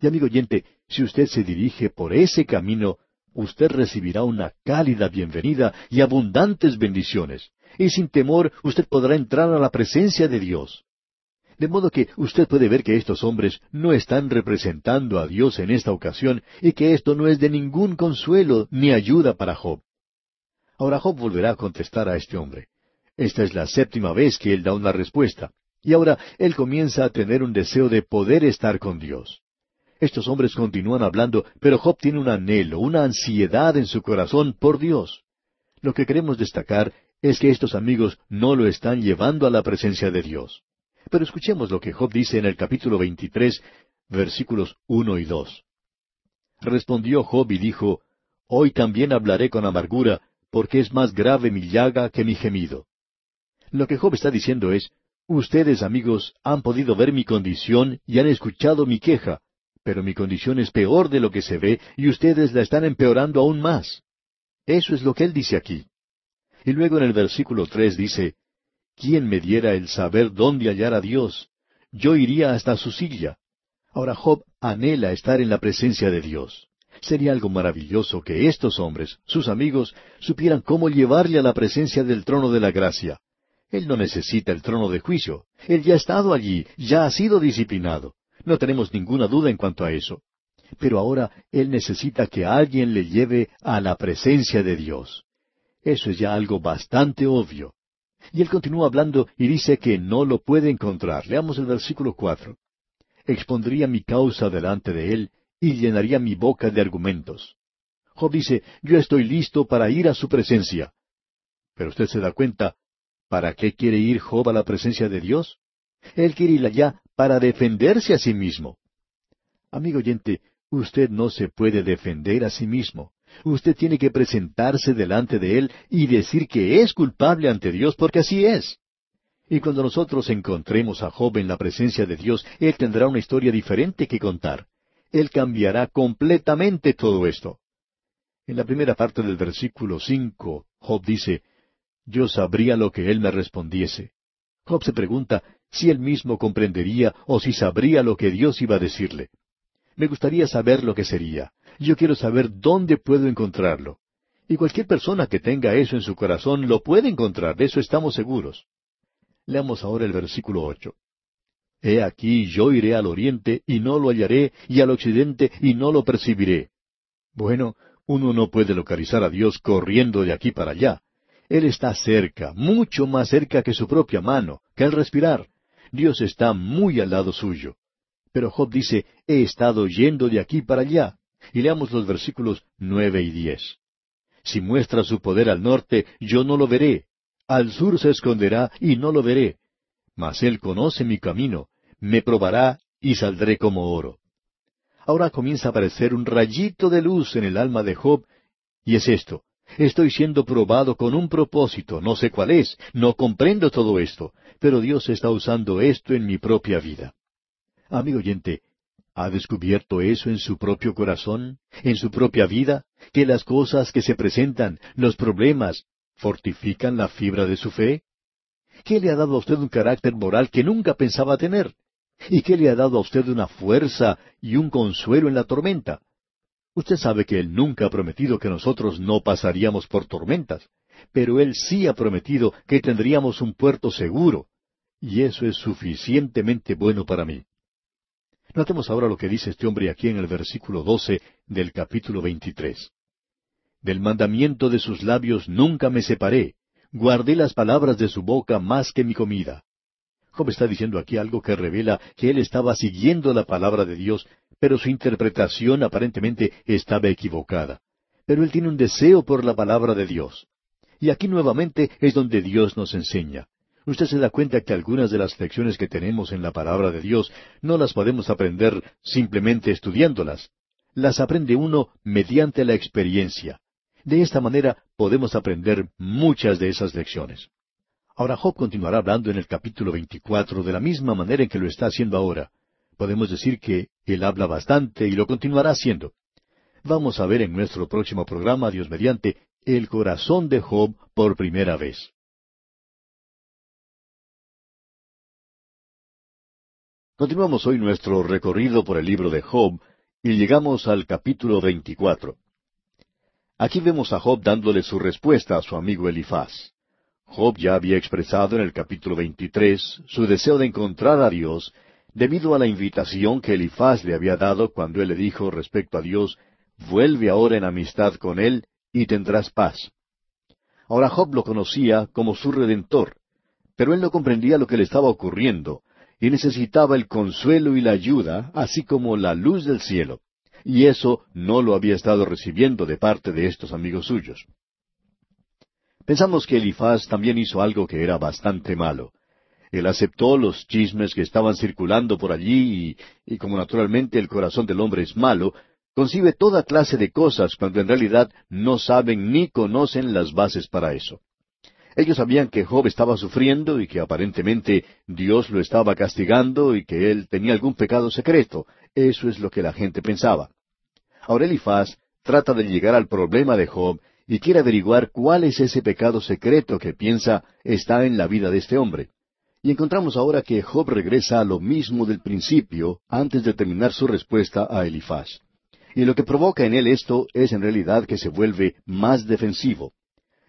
Y amigo oyente, si usted se dirige por ese camino, usted recibirá una cálida bienvenida y abundantes bendiciones. Y sin temor usted podrá entrar a la presencia de Dios. De modo que usted puede ver que estos hombres no están representando a Dios en esta ocasión y que esto no es de ningún consuelo ni ayuda para Job. Ahora Job volverá a contestar a este hombre. Esta es la séptima vez que él da una respuesta. Y ahora él comienza a tener un deseo de poder estar con Dios. Estos hombres continúan hablando, pero Job tiene un anhelo, una ansiedad en su corazón por Dios. Lo que queremos destacar es que estos amigos no lo están llevando a la presencia de Dios. Pero escuchemos lo que Job dice en el capítulo 23, versículos uno y dos. Respondió Job y dijo, Hoy también hablaré con amargura, porque es más grave mi llaga que mi gemido. Lo que Job está diciendo es, ustedes amigos han podido ver mi condición y han escuchado mi queja, pero mi condición es peor de lo que se ve y ustedes la están empeorando aún más. Eso es lo que él dice aquí. Y luego en el versículo tres dice, ¿quién me diera el saber dónde hallar a Dios? Yo iría hasta su silla. Ahora Job anhela estar en la presencia de Dios. Sería algo maravilloso que estos hombres, sus amigos, supieran cómo llevarle a la presencia del trono de la gracia. Él no necesita el trono de juicio. Él ya ha estado allí, ya ha sido disciplinado. No tenemos ninguna duda en cuanto a eso. Pero ahora Él necesita que alguien le lleve a la presencia de Dios. Eso es ya algo bastante obvio. Y él continúa hablando y dice que no lo puede encontrar. Leamos el versículo cuatro. Expondría mi causa delante de él y llenaría mi boca de argumentos. Job dice, yo estoy listo para ir a su presencia. Pero usted se da cuenta, ¿para qué quiere ir Job a la presencia de Dios? Él quiere ir allá para defenderse a sí mismo. Amigo oyente, usted no se puede defender a sí mismo. Usted tiene que presentarse delante de Él y decir que es culpable ante Dios porque así es. Y cuando nosotros encontremos a Job en la presencia de Dios, Él tendrá una historia diferente que contar. Él cambiará completamente todo esto. En la primera parte del versículo cinco, Job dice, Yo sabría lo que Él me respondiese. Job se pregunta si él mismo comprendería o si sabría lo que Dios iba a decirle. Me gustaría saber lo que sería. Yo quiero saber dónde puedo encontrarlo. Y cualquier persona que tenga eso en su corazón lo puede encontrar, de eso estamos seguros. Leamos ahora el versículo ocho. He aquí yo iré al oriente y no lo hallaré, y al occidente y no lo percibiré. Bueno, uno no puede localizar a Dios corriendo de aquí para allá. Él está cerca, mucho más cerca que su propia mano, que al respirar. Dios está muy al lado suyo. Pero Job dice, he estado yendo de aquí para allá. Y leamos los versículos nueve y diez. Si muestra su poder al norte, yo no lo veré. Al sur se esconderá y no lo veré. Mas él conoce mi camino, me probará y saldré como oro. Ahora comienza a aparecer un rayito de luz en el alma de Job, y es esto. Estoy siendo probado con un propósito, no sé cuál es, no comprendo todo esto, pero Dios está usando esto en mi propia vida. Amigo oyente, ¿ha descubierto eso en su propio corazón, en su propia vida, que las cosas que se presentan, los problemas, fortifican la fibra de su fe? ¿Qué le ha dado a usted un carácter moral que nunca pensaba tener? ¿Y qué le ha dado a usted una fuerza y un consuelo en la tormenta? Usted sabe que Él nunca ha prometido que nosotros no pasaríamos por tormentas, pero Él sí ha prometido que tendríamos un puerto seguro, y eso es suficientemente bueno para mí. Notemos ahora lo que dice este hombre aquí en el versículo doce del capítulo veintitrés. Del mandamiento de sus labios nunca me separé, guardé las palabras de su boca más que mi comida. Job está diciendo aquí algo que revela que él estaba siguiendo la palabra de Dios, pero su interpretación aparentemente estaba equivocada. Pero él tiene un deseo por la palabra de Dios. Y aquí nuevamente es donde Dios nos enseña. Usted se da cuenta que algunas de las lecciones que tenemos en la palabra de Dios no las podemos aprender simplemente estudiándolas. Las aprende uno mediante la experiencia. De esta manera podemos aprender muchas de esas lecciones. Ahora Job continuará hablando en el capítulo 24 de la misma manera en que lo está haciendo ahora. Podemos decir que él habla bastante y lo continuará haciendo. Vamos a ver en nuestro próximo programa, Dios mediante, el corazón de Job por primera vez. Continuamos hoy nuestro recorrido por el libro de Job y llegamos al capítulo 24. Aquí vemos a Job dándole su respuesta a su amigo Elifaz. Job ya había expresado en el capítulo 23 su deseo de encontrar a Dios debido a la invitación que Elifaz le había dado cuando él le dijo respecto a Dios, vuelve ahora en amistad con Él y tendrás paz. Ahora Job lo conocía como su redentor, pero él no comprendía lo que le estaba ocurriendo, y necesitaba el consuelo y la ayuda, así como la luz del cielo, y eso no lo había estado recibiendo de parte de estos amigos suyos. Pensamos que Elifaz también hizo algo que era bastante malo. Él aceptó los chismes que estaban circulando por allí y, y, como naturalmente el corazón del hombre es malo, concibe toda clase de cosas cuando en realidad no saben ni conocen las bases para eso. Ellos sabían que Job estaba sufriendo y que aparentemente Dios lo estaba castigando y que él tenía algún pecado secreto. Eso es lo que la gente pensaba. Ahora Elifaz trata de llegar al problema de Job y quiere averiguar cuál es ese pecado secreto que piensa está en la vida de este hombre. Y encontramos ahora que Job regresa a lo mismo del principio antes de terminar su respuesta a Elifaz. Y lo que provoca en él esto es en realidad que se vuelve más defensivo.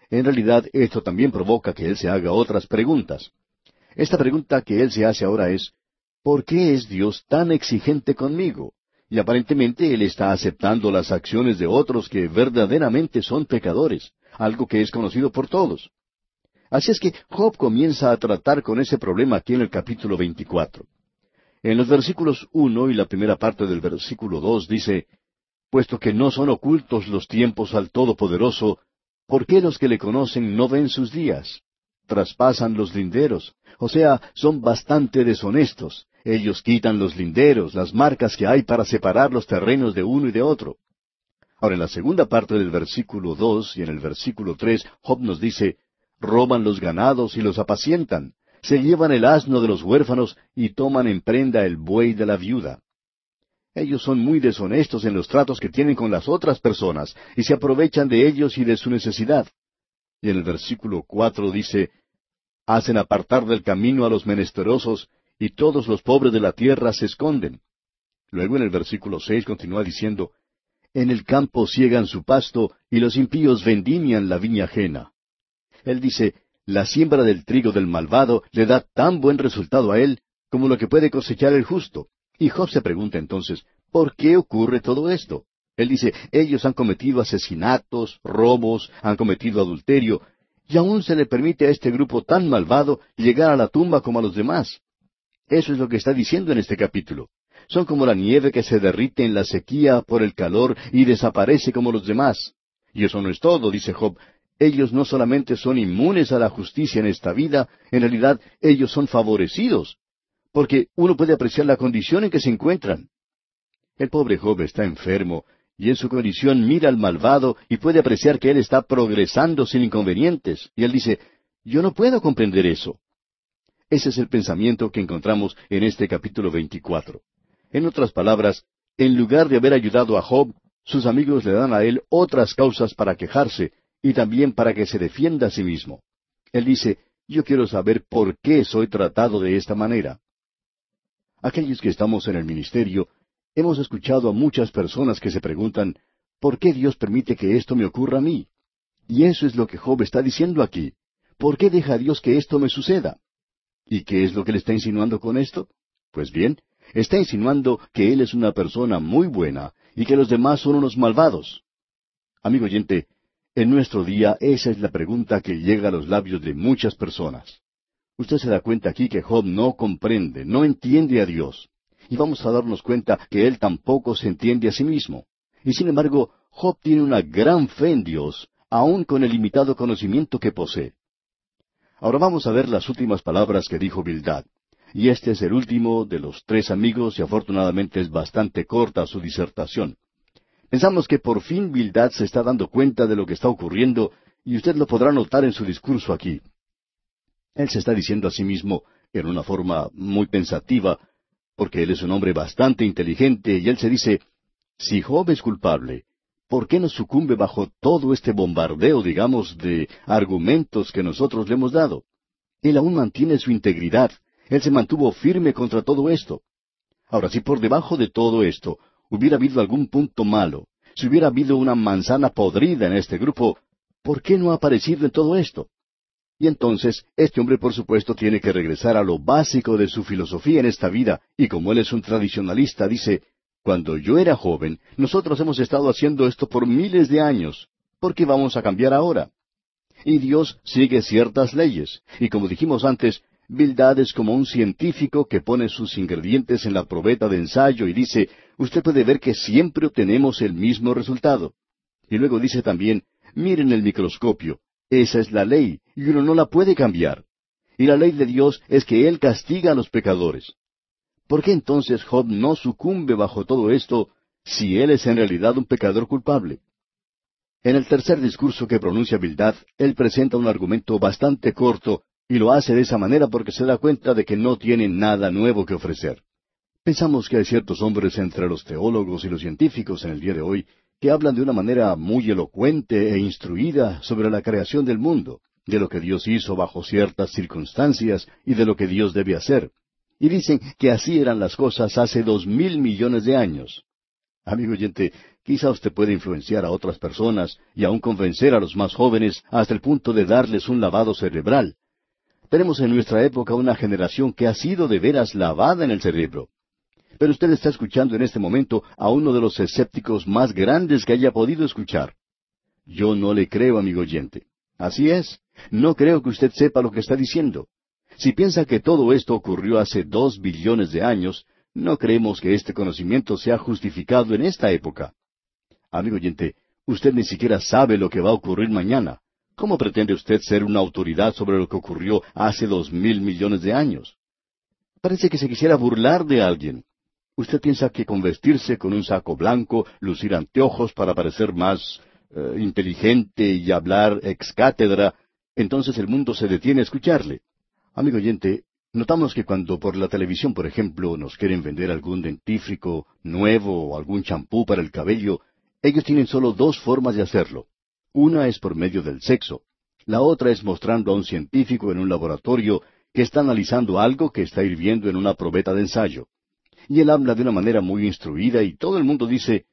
En realidad esto también provoca que él se haga otras preguntas. Esta pregunta que él se hace ahora es, ¿por qué es Dios tan exigente conmigo? y aparentemente él está aceptando las acciones de otros que verdaderamente son pecadores, algo que es conocido por todos. Así es que Job comienza a tratar con ese problema aquí en el capítulo 24. En los versículos uno y la primera parte del versículo dos dice, Puesto que no son ocultos los tiempos al Todopoderoso, ¿por qué los que le conocen no ven sus días? traspasan los linderos. O sea, son bastante deshonestos. Ellos quitan los linderos, las marcas que hay para separar los terrenos de uno y de otro. Ahora, en la segunda parte del versículo dos y en el versículo tres, Job nos dice, roban los ganados y los apacientan, se llevan el asno de los huérfanos y toman en prenda el buey de la viuda. Ellos son muy deshonestos en los tratos que tienen con las otras personas y se aprovechan de ellos y de su necesidad. Y en el versículo cuatro dice, hacen apartar del camino a los menesterosos y todos los pobres de la tierra se esconden. Luego en el versículo seis continúa diciendo, en el campo ciegan su pasto y los impíos vendimian la viña ajena. Él dice, la siembra del trigo del malvado le da tan buen resultado a él como lo que puede cosechar el justo. Y Job se pregunta entonces, ¿por qué ocurre todo esto? Él dice, ellos han cometido asesinatos, robos, han cometido adulterio, y aún se le permite a este grupo tan malvado llegar a la tumba como a los demás. Eso es lo que está diciendo en este capítulo. Son como la nieve que se derrite en la sequía por el calor y desaparece como los demás. Y eso no es todo, dice Job. Ellos no solamente son inmunes a la justicia en esta vida, en realidad ellos son favorecidos porque uno puede apreciar la condición en que se encuentran. El pobre Job está enfermo, y en su condición mira al malvado y puede apreciar que él está progresando sin inconvenientes. Y él dice, yo no puedo comprender eso. Ese es el pensamiento que encontramos en este capítulo 24. En otras palabras, en lugar de haber ayudado a Job, sus amigos le dan a él otras causas para quejarse y también para que se defienda a sí mismo. Él dice, yo quiero saber por qué soy tratado de esta manera. Aquellos que estamos en el ministerio, hemos escuchado a muchas personas que se preguntan, ¿por qué Dios permite que esto me ocurra a mí? Y eso es lo que Job está diciendo aquí. ¿Por qué deja Dios que esto me suceda? ¿Y qué es lo que le está insinuando con esto? Pues bien, está insinuando que Él es una persona muy buena y que los demás son unos malvados. Amigo oyente, en nuestro día esa es la pregunta que llega a los labios de muchas personas. Usted se da cuenta aquí que Job no comprende, no entiende a Dios. Y vamos a darnos cuenta que él tampoco se entiende a sí mismo. Y sin embargo, Job tiene una gran fe en Dios, aun con el limitado conocimiento que posee. Ahora vamos a ver las últimas palabras que dijo Bildad. Y este es el último de los tres amigos y afortunadamente es bastante corta su disertación. Pensamos que por fin Bildad se está dando cuenta de lo que está ocurriendo y usted lo podrá notar en su discurso aquí. Él se está diciendo a sí mismo en una forma muy pensativa, porque él es un hombre bastante inteligente, y él se dice, si Job es culpable, ¿por qué no sucumbe bajo todo este bombardeo, digamos, de argumentos que nosotros le hemos dado? Él aún mantiene su integridad, él se mantuvo firme contra todo esto. Ahora, si por debajo de todo esto hubiera habido algún punto malo, si hubiera habido una manzana podrida en este grupo, ¿por qué no ha aparecido en todo esto? Y entonces, este hombre por supuesto tiene que regresar a lo básico de su filosofía en esta vida, y como él es un tradicionalista, dice, cuando yo era joven, nosotros hemos estado haciendo esto por miles de años. ¿Por qué vamos a cambiar ahora? Y Dios sigue ciertas leyes, y como dijimos antes, Bildad es como un científico que pone sus ingredientes en la probeta de ensayo y dice, usted puede ver que siempre obtenemos el mismo resultado. Y luego dice también, miren el microscopio, esa es la ley, y uno no la puede cambiar. Y la ley de Dios es que Él castiga a los pecadores. ¿Por qué entonces Job no sucumbe bajo todo esto si él es en realidad un pecador culpable? En el tercer discurso que pronuncia Bildad, él presenta un argumento bastante corto y lo hace de esa manera porque se da cuenta de que no tiene nada nuevo que ofrecer. Pensamos que hay ciertos hombres entre los teólogos y los científicos en el día de hoy que hablan de una manera muy elocuente e instruida sobre la creación del mundo, de lo que Dios hizo bajo ciertas circunstancias y de lo que Dios debe hacer. Y dicen que así eran las cosas hace dos mil millones de años. Amigo oyente, quizá usted puede influenciar a otras personas y aun convencer a los más jóvenes hasta el punto de darles un lavado cerebral. Tenemos en nuestra época una generación que ha sido de veras lavada en el cerebro. Pero usted está escuchando en este momento a uno de los escépticos más grandes que haya podido escuchar. Yo no le creo, amigo oyente. Así es. No creo que usted sepa lo que está diciendo. Si piensa que todo esto ocurrió hace dos billones de años, no creemos que este conocimiento sea justificado en esta época. Amigo oyente, usted ni siquiera sabe lo que va a ocurrir mañana. ¿Cómo pretende usted ser una autoridad sobre lo que ocurrió hace dos mil millones de años? Parece que se quisiera burlar de alguien. Usted piensa que con vestirse con un saco blanco, lucir anteojos para parecer más eh, inteligente y hablar ex cátedra, entonces el mundo se detiene a escucharle. Amigo oyente, notamos que cuando por la televisión, por ejemplo, nos quieren vender algún dentífrico nuevo o algún champú para el cabello, ellos tienen solo dos formas de hacerlo. Una es por medio del sexo. La otra es mostrando a un científico en un laboratorio que está analizando algo que está hirviendo en una probeta de ensayo. Y él habla de una manera muy instruida y todo el mundo dice,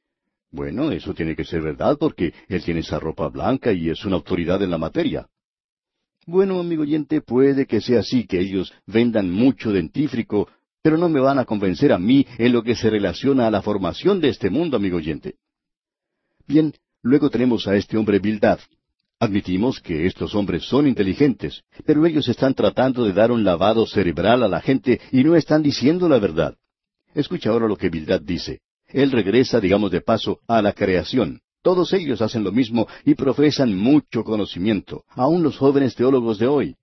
bueno, eso tiene que ser verdad porque él tiene esa ropa blanca y es una autoridad en la materia. Bueno, amigo oyente, puede que sea así, que ellos vendan mucho dentífrico, pero no me van a convencer a mí en lo que se relaciona a la formación de este mundo, amigo oyente. Bien, Luego tenemos a este hombre Bildad. Admitimos que estos hombres son inteligentes, pero ellos están tratando de dar un lavado cerebral a la gente y no están diciendo la verdad. Escucha ahora lo que Bildad dice. Él regresa, digamos de paso, a la creación. Todos ellos hacen lo mismo y profesan mucho conocimiento, aun los jóvenes teólogos de hoy.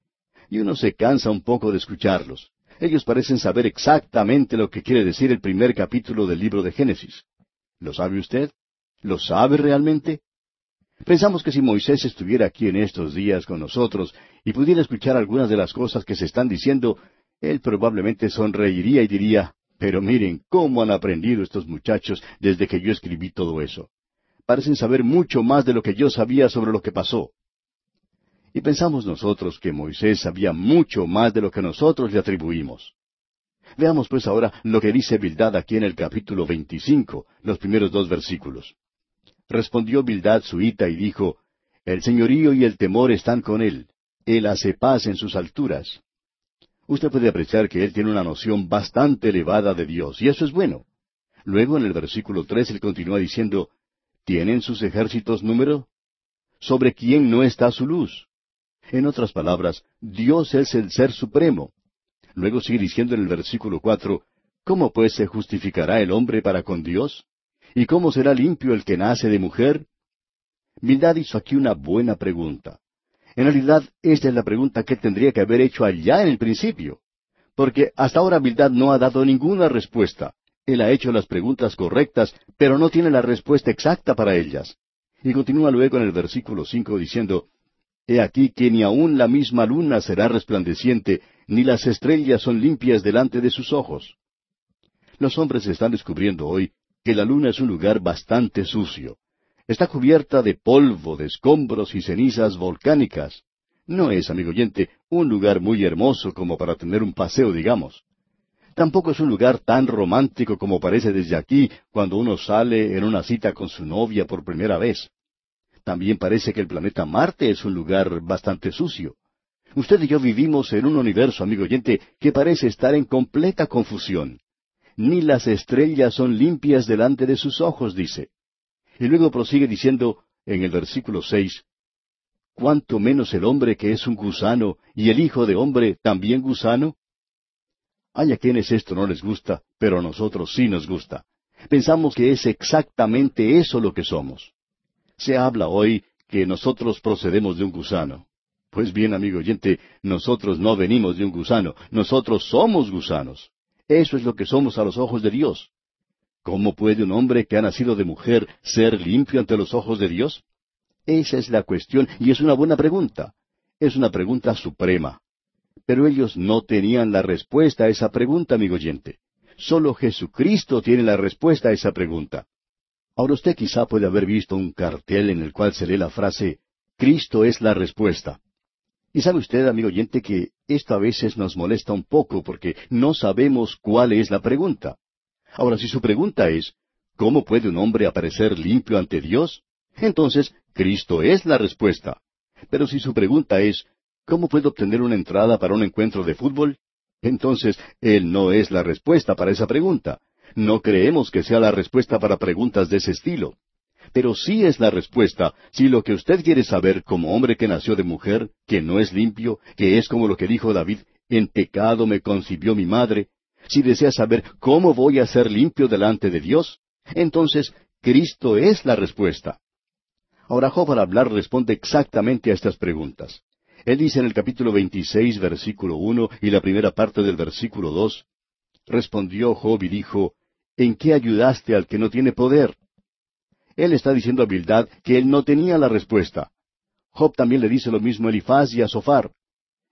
Y uno se cansa un poco de escucharlos. Ellos parecen saber exactamente lo que quiere decir el primer capítulo del libro de Génesis. ¿Lo sabe usted? ¿Lo sabe realmente? Pensamos que si Moisés estuviera aquí en estos días con nosotros y pudiera escuchar algunas de las cosas que se están diciendo, él probablemente sonreiría y diría, pero miren cómo han aprendido estos muchachos desde que yo escribí todo eso. Parecen saber mucho más de lo que yo sabía sobre lo que pasó. Y pensamos nosotros que Moisés sabía mucho más de lo que nosotros le atribuimos. Veamos pues ahora lo que dice Bildad aquí en el capítulo 25, los primeros dos versículos. Respondió Bildad suita y dijo, El señorío y el temor están con él. Él hace paz en sus alturas. Usted puede apreciar que él tiene una noción bastante elevada de Dios, y eso es bueno. Luego en el versículo tres él continúa diciendo, ¿Tienen sus ejércitos número? ¿Sobre quién no está su luz? En otras palabras, Dios es el Ser Supremo. Luego sigue diciendo en el versículo cuatro, ¿Cómo pues se justificará el hombre para con Dios? ¿Y cómo será limpio el que nace de mujer? Bildad hizo aquí una buena pregunta. En realidad, esta es la pregunta que tendría que haber hecho allá en el principio. Porque hasta ahora Bildad no ha dado ninguna respuesta. Él ha hecho las preguntas correctas, pero no tiene la respuesta exacta para ellas. Y continúa luego en el versículo cinco diciendo, He aquí que ni aun la misma luna será resplandeciente, ni las estrellas son limpias delante de sus ojos. Los hombres están descubriendo hoy que la luna es un lugar bastante sucio. Está cubierta de polvo, de escombros y cenizas volcánicas. No es, amigo oyente, un lugar muy hermoso como para tener un paseo, digamos. Tampoco es un lugar tan romántico como parece desde aquí cuando uno sale en una cita con su novia por primera vez. También parece que el planeta Marte es un lugar bastante sucio. Usted y yo vivimos en un universo, amigo oyente, que parece estar en completa confusión ni las estrellas son limpias delante de sus ojos, dice. Y luego prosigue diciendo en el versículo seis, ¿Cuánto menos el hombre que es un gusano y el hijo de hombre también gusano? Hay a quienes esto no les gusta, pero a nosotros sí nos gusta. Pensamos que es exactamente eso lo que somos. Se habla hoy que nosotros procedemos de un gusano. Pues bien, amigo oyente, nosotros no venimos de un gusano, nosotros somos gusanos. Eso es lo que somos a los ojos de Dios. ¿Cómo puede un hombre que ha nacido de mujer ser limpio ante los ojos de Dios? Esa es la cuestión y es una buena pregunta. Es una pregunta suprema. Pero ellos no tenían la respuesta a esa pregunta, amigo oyente. Solo Jesucristo tiene la respuesta a esa pregunta. Ahora usted quizá puede haber visto un cartel en el cual se lee la frase Cristo es la respuesta. Y sabe usted, amigo oyente, que esto a veces nos molesta un poco porque no sabemos cuál es la pregunta. Ahora, si su pregunta es, ¿cómo puede un hombre aparecer limpio ante Dios? Entonces, Cristo es la respuesta. Pero si su pregunta es, ¿cómo puedo obtener una entrada para un encuentro de fútbol? Entonces, Él no es la respuesta para esa pregunta. No creemos que sea la respuesta para preguntas de ese estilo. Pero sí es la respuesta si lo que usted quiere saber como hombre que nació de mujer, que no es limpio, que es como lo que dijo David, en pecado me concibió mi madre, si desea saber cómo voy a ser limpio delante de Dios, entonces Cristo es la respuesta. Ahora Job al hablar responde exactamente a estas preguntas. Él dice en el capítulo 26, versículo 1 y la primera parte del versículo 2, Respondió Job y dijo, ¿En qué ayudaste al que no tiene poder? Él está diciendo a Bildad que él no tenía la respuesta. Job también le dice lo mismo a Elifaz y a Sofar.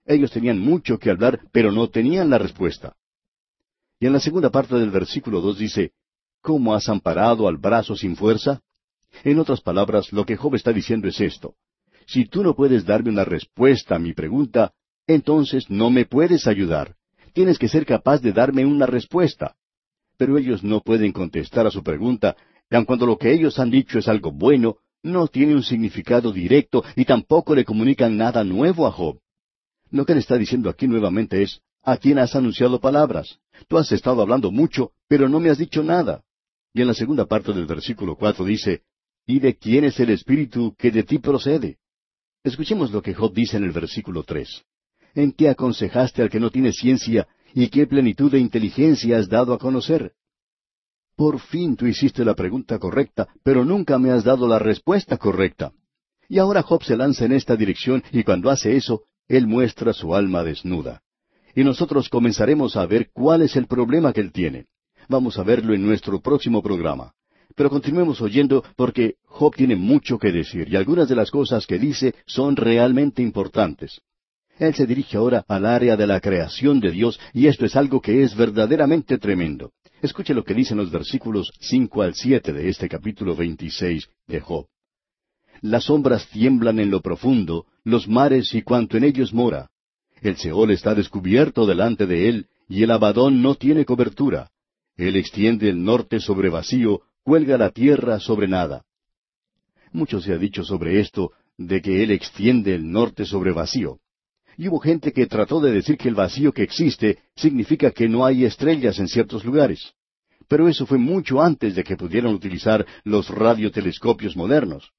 Ellos tenían mucho que hablar, pero no tenían la respuesta. Y en la segunda parte del versículo dos dice, ¿Cómo has amparado al brazo sin fuerza? En otras palabras, lo que Job está diciendo es esto. Si tú no puedes darme una respuesta a mi pregunta, entonces no me puedes ayudar. Tienes que ser capaz de darme una respuesta. Pero ellos no pueden contestar a su pregunta, y aun cuando lo que ellos han dicho es algo bueno, no tiene un significado directo y tampoco le comunican nada nuevo a Job. Lo que él está diciendo aquí nuevamente es, ¿a quién has anunciado palabras? Tú has estado hablando mucho, pero no me has dicho nada. Y en la segunda parte del versículo cuatro dice, ¿Y de quién es el espíritu que de ti procede? Escuchemos lo que Job dice en el versículo tres. ¿En qué aconsejaste al que no tiene ciencia y qué plenitud de inteligencia has dado a conocer? Por fin tú hiciste la pregunta correcta, pero nunca me has dado la respuesta correcta. Y ahora Job se lanza en esta dirección y cuando hace eso, él muestra su alma desnuda. Y nosotros comenzaremos a ver cuál es el problema que él tiene. Vamos a verlo en nuestro próximo programa. Pero continuemos oyendo porque Job tiene mucho que decir y algunas de las cosas que dice son realmente importantes. Él se dirige ahora al área de la creación de Dios y esto es algo que es verdaderamente tremendo. Escuche lo que dicen los versículos cinco al siete de este capítulo veintiséis de Job. Las sombras tiemblan en lo profundo, los mares y cuanto en ellos mora. El Seol está descubierto delante de él, y el Abadón no tiene cobertura. Él extiende el norte sobre vacío, cuelga la tierra sobre nada. Mucho se ha dicho sobre esto, de que Él extiende el norte sobre vacío. Y hubo gente que trató de decir que el vacío que existe significa que no hay estrellas en ciertos lugares. Pero eso fue mucho antes de que pudieran utilizar los radiotelescopios modernos.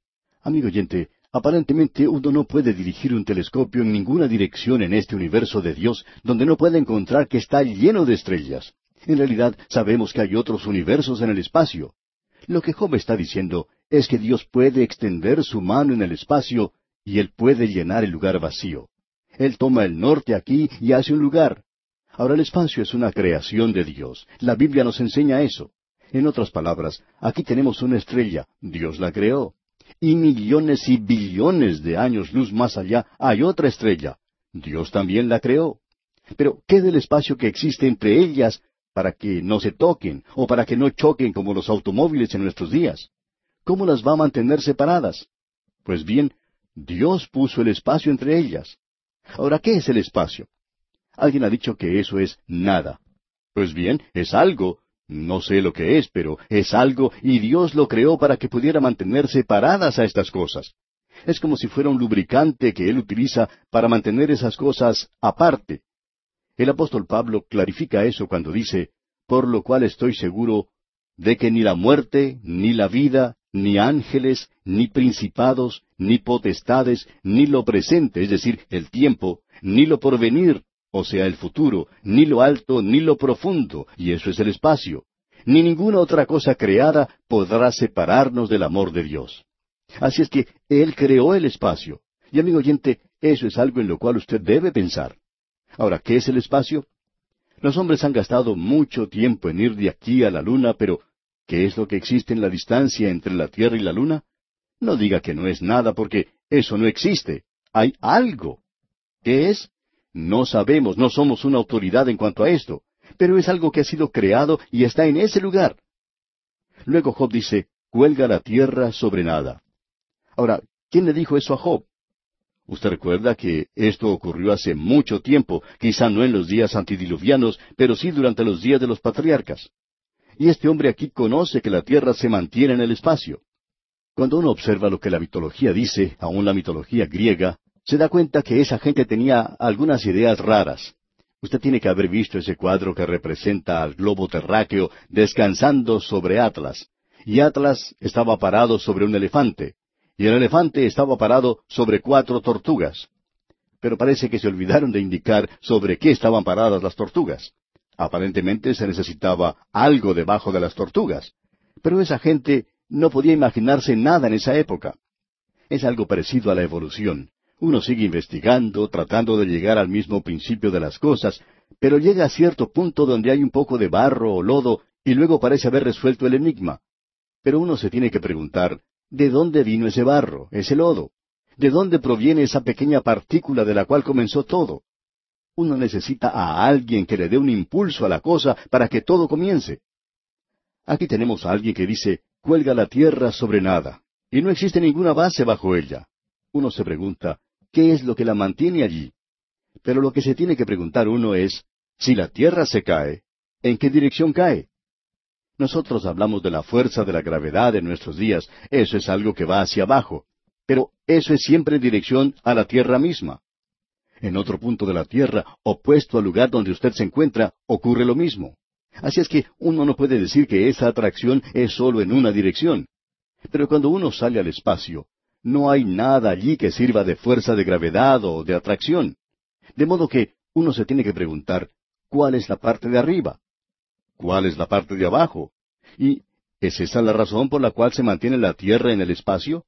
Amigo oyente, aparentemente uno no puede dirigir un telescopio en ninguna dirección en este universo de Dios donde no puede encontrar que está lleno de estrellas. En realidad sabemos que hay otros universos en el espacio. Lo que Job está diciendo es que Dios puede extender su mano en el espacio y Él puede llenar el lugar vacío. Él toma el norte aquí y hace un lugar. Ahora el espacio es una creación de Dios. La Biblia nos enseña eso. En otras palabras, aquí tenemos una estrella. Dios la creó. Y millones y billones de años luz más allá hay otra estrella. Dios también la creó. Pero, ¿qué del espacio que existe entre ellas para que no se toquen o para que no choquen como los automóviles en nuestros días? ¿Cómo las va a mantener separadas? Pues bien, Dios puso el espacio entre ellas. Ahora, ¿qué es el espacio? Alguien ha dicho que eso es nada. Pues bien, es algo. No sé lo que es, pero es algo y Dios lo creó para que pudiera mantener separadas a estas cosas. Es como si fuera un lubricante que Él utiliza para mantener esas cosas aparte. El apóstol Pablo clarifica eso cuando dice, por lo cual estoy seguro de que ni la muerte, ni la vida, ni ángeles, ni principados, ni potestades, ni lo presente, es decir, el tiempo, ni lo porvenir, o sea, el futuro, ni lo alto, ni lo profundo, y eso es el espacio, ni ninguna otra cosa creada podrá separarnos del amor de Dios. Así es que Él creó el espacio. Y amigo oyente, eso es algo en lo cual usted debe pensar. Ahora, ¿qué es el espacio? Los hombres han gastado mucho tiempo en ir de aquí a la luna, pero ¿Qué es lo que existe en la distancia entre la Tierra y la Luna? No diga que no es nada, porque eso no existe. Hay algo. ¿Qué es? No sabemos, no somos una autoridad en cuanto a esto, pero es algo que ha sido creado y está en ese lugar. Luego Job dice, cuelga la tierra sobre nada. Ahora, ¿quién le dijo eso a Job? Usted recuerda que esto ocurrió hace mucho tiempo, quizá no en los días antidiluvianos, pero sí durante los días de los patriarcas. Y este hombre aquí conoce que la Tierra se mantiene en el espacio. Cuando uno observa lo que la mitología dice, aun la mitología griega, se da cuenta que esa gente tenía algunas ideas raras. Usted tiene que haber visto ese cuadro que representa al globo terráqueo descansando sobre Atlas. Y Atlas estaba parado sobre un elefante. Y el elefante estaba parado sobre cuatro tortugas. Pero parece que se olvidaron de indicar sobre qué estaban paradas las tortugas. Aparentemente se necesitaba algo debajo de las tortugas, pero esa gente no podía imaginarse nada en esa época. Es algo parecido a la evolución. Uno sigue investigando, tratando de llegar al mismo principio de las cosas, pero llega a cierto punto donde hay un poco de barro o lodo y luego parece haber resuelto el enigma. Pero uno se tiene que preguntar, ¿de dónde vino ese barro, ese lodo? ¿De dónde proviene esa pequeña partícula de la cual comenzó todo? Uno necesita a alguien que le dé un impulso a la cosa para que todo comience. Aquí tenemos a alguien que dice, cuelga la tierra sobre nada, y no existe ninguna base bajo ella. Uno se pregunta, ¿Qué es lo que la mantiene allí? Pero lo que se tiene que preguntar uno es, si la tierra se cae, ¿en qué dirección cae? Nosotros hablamos de la fuerza de la gravedad en nuestros días, eso es algo que va hacia abajo, pero eso es siempre en dirección a la tierra misma. En otro punto de la tierra, opuesto al lugar donde usted se encuentra, ocurre lo mismo. Así es que uno no puede decir que esa atracción es solo en una dirección. Pero cuando uno sale al espacio, no hay nada allí que sirva de fuerza de gravedad o de atracción. De modo que uno se tiene que preguntar, ¿cuál es la parte de arriba? ¿Cuál es la parte de abajo? ¿Y es esa la razón por la cual se mantiene la Tierra en el espacio?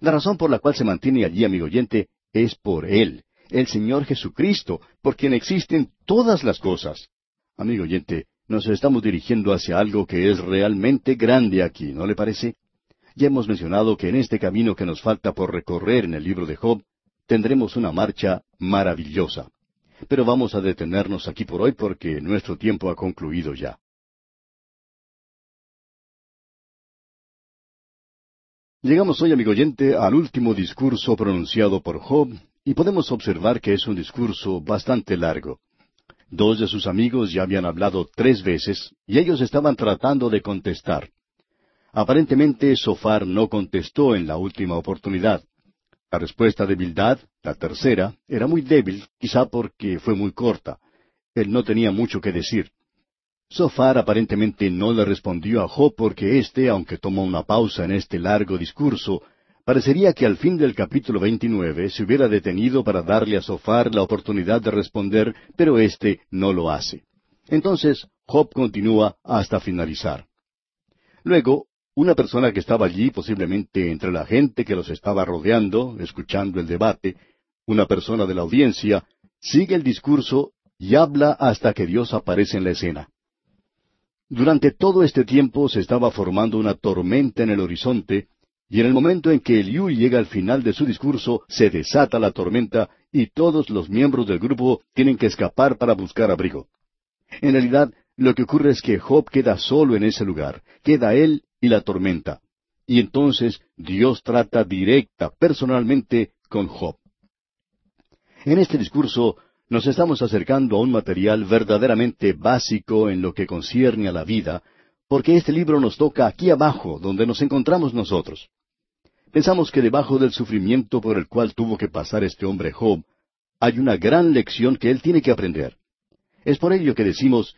La razón por la cual se mantiene allí, amigo oyente, es por Él, el Señor Jesucristo, por quien existen todas las cosas. Amigo oyente, nos estamos dirigiendo hacia algo que es realmente grande aquí, ¿no le parece? Ya hemos mencionado que en este camino que nos falta por recorrer en el libro de Job, tendremos una marcha maravillosa. Pero vamos a detenernos aquí por hoy porque nuestro tiempo ha concluido ya. Llegamos hoy, amigo oyente, al último discurso pronunciado por Job, y podemos observar que es un discurso bastante largo. Dos de sus amigos ya habían hablado tres veces, y ellos estaban tratando de contestar. Aparentemente Sofar no contestó en la última oportunidad. La respuesta de Bildad, la tercera, era muy débil, quizá porque fue muy corta. Él no tenía mucho que decir. Sofar aparentemente no le respondió a Job porque éste, aunque tomó una pausa en este largo discurso, parecería que al fin del capítulo 29 se hubiera detenido para darle a Sofar la oportunidad de responder, pero éste no lo hace. Entonces Job continúa hasta finalizar. Luego, una persona que estaba allí, posiblemente entre la gente que los estaba rodeando, escuchando el debate, una persona de la audiencia, sigue el discurso y habla hasta que Dios aparece en la escena. Durante todo este tiempo se estaba formando una tormenta en el horizonte, y en el momento en que Eliú llega al final de su discurso, se desata la tormenta y todos los miembros del grupo tienen que escapar para buscar abrigo. En realidad, lo que ocurre es que Job queda solo en ese lugar, queda él y la tormenta. Y entonces Dios trata directa, personalmente, con Job. En este discurso nos estamos acercando a un material verdaderamente básico en lo que concierne a la vida, porque este libro nos toca aquí abajo, donde nos encontramos nosotros. Pensamos que debajo del sufrimiento por el cual tuvo que pasar este hombre Job, hay una gran lección que él tiene que aprender. Es por ello que decimos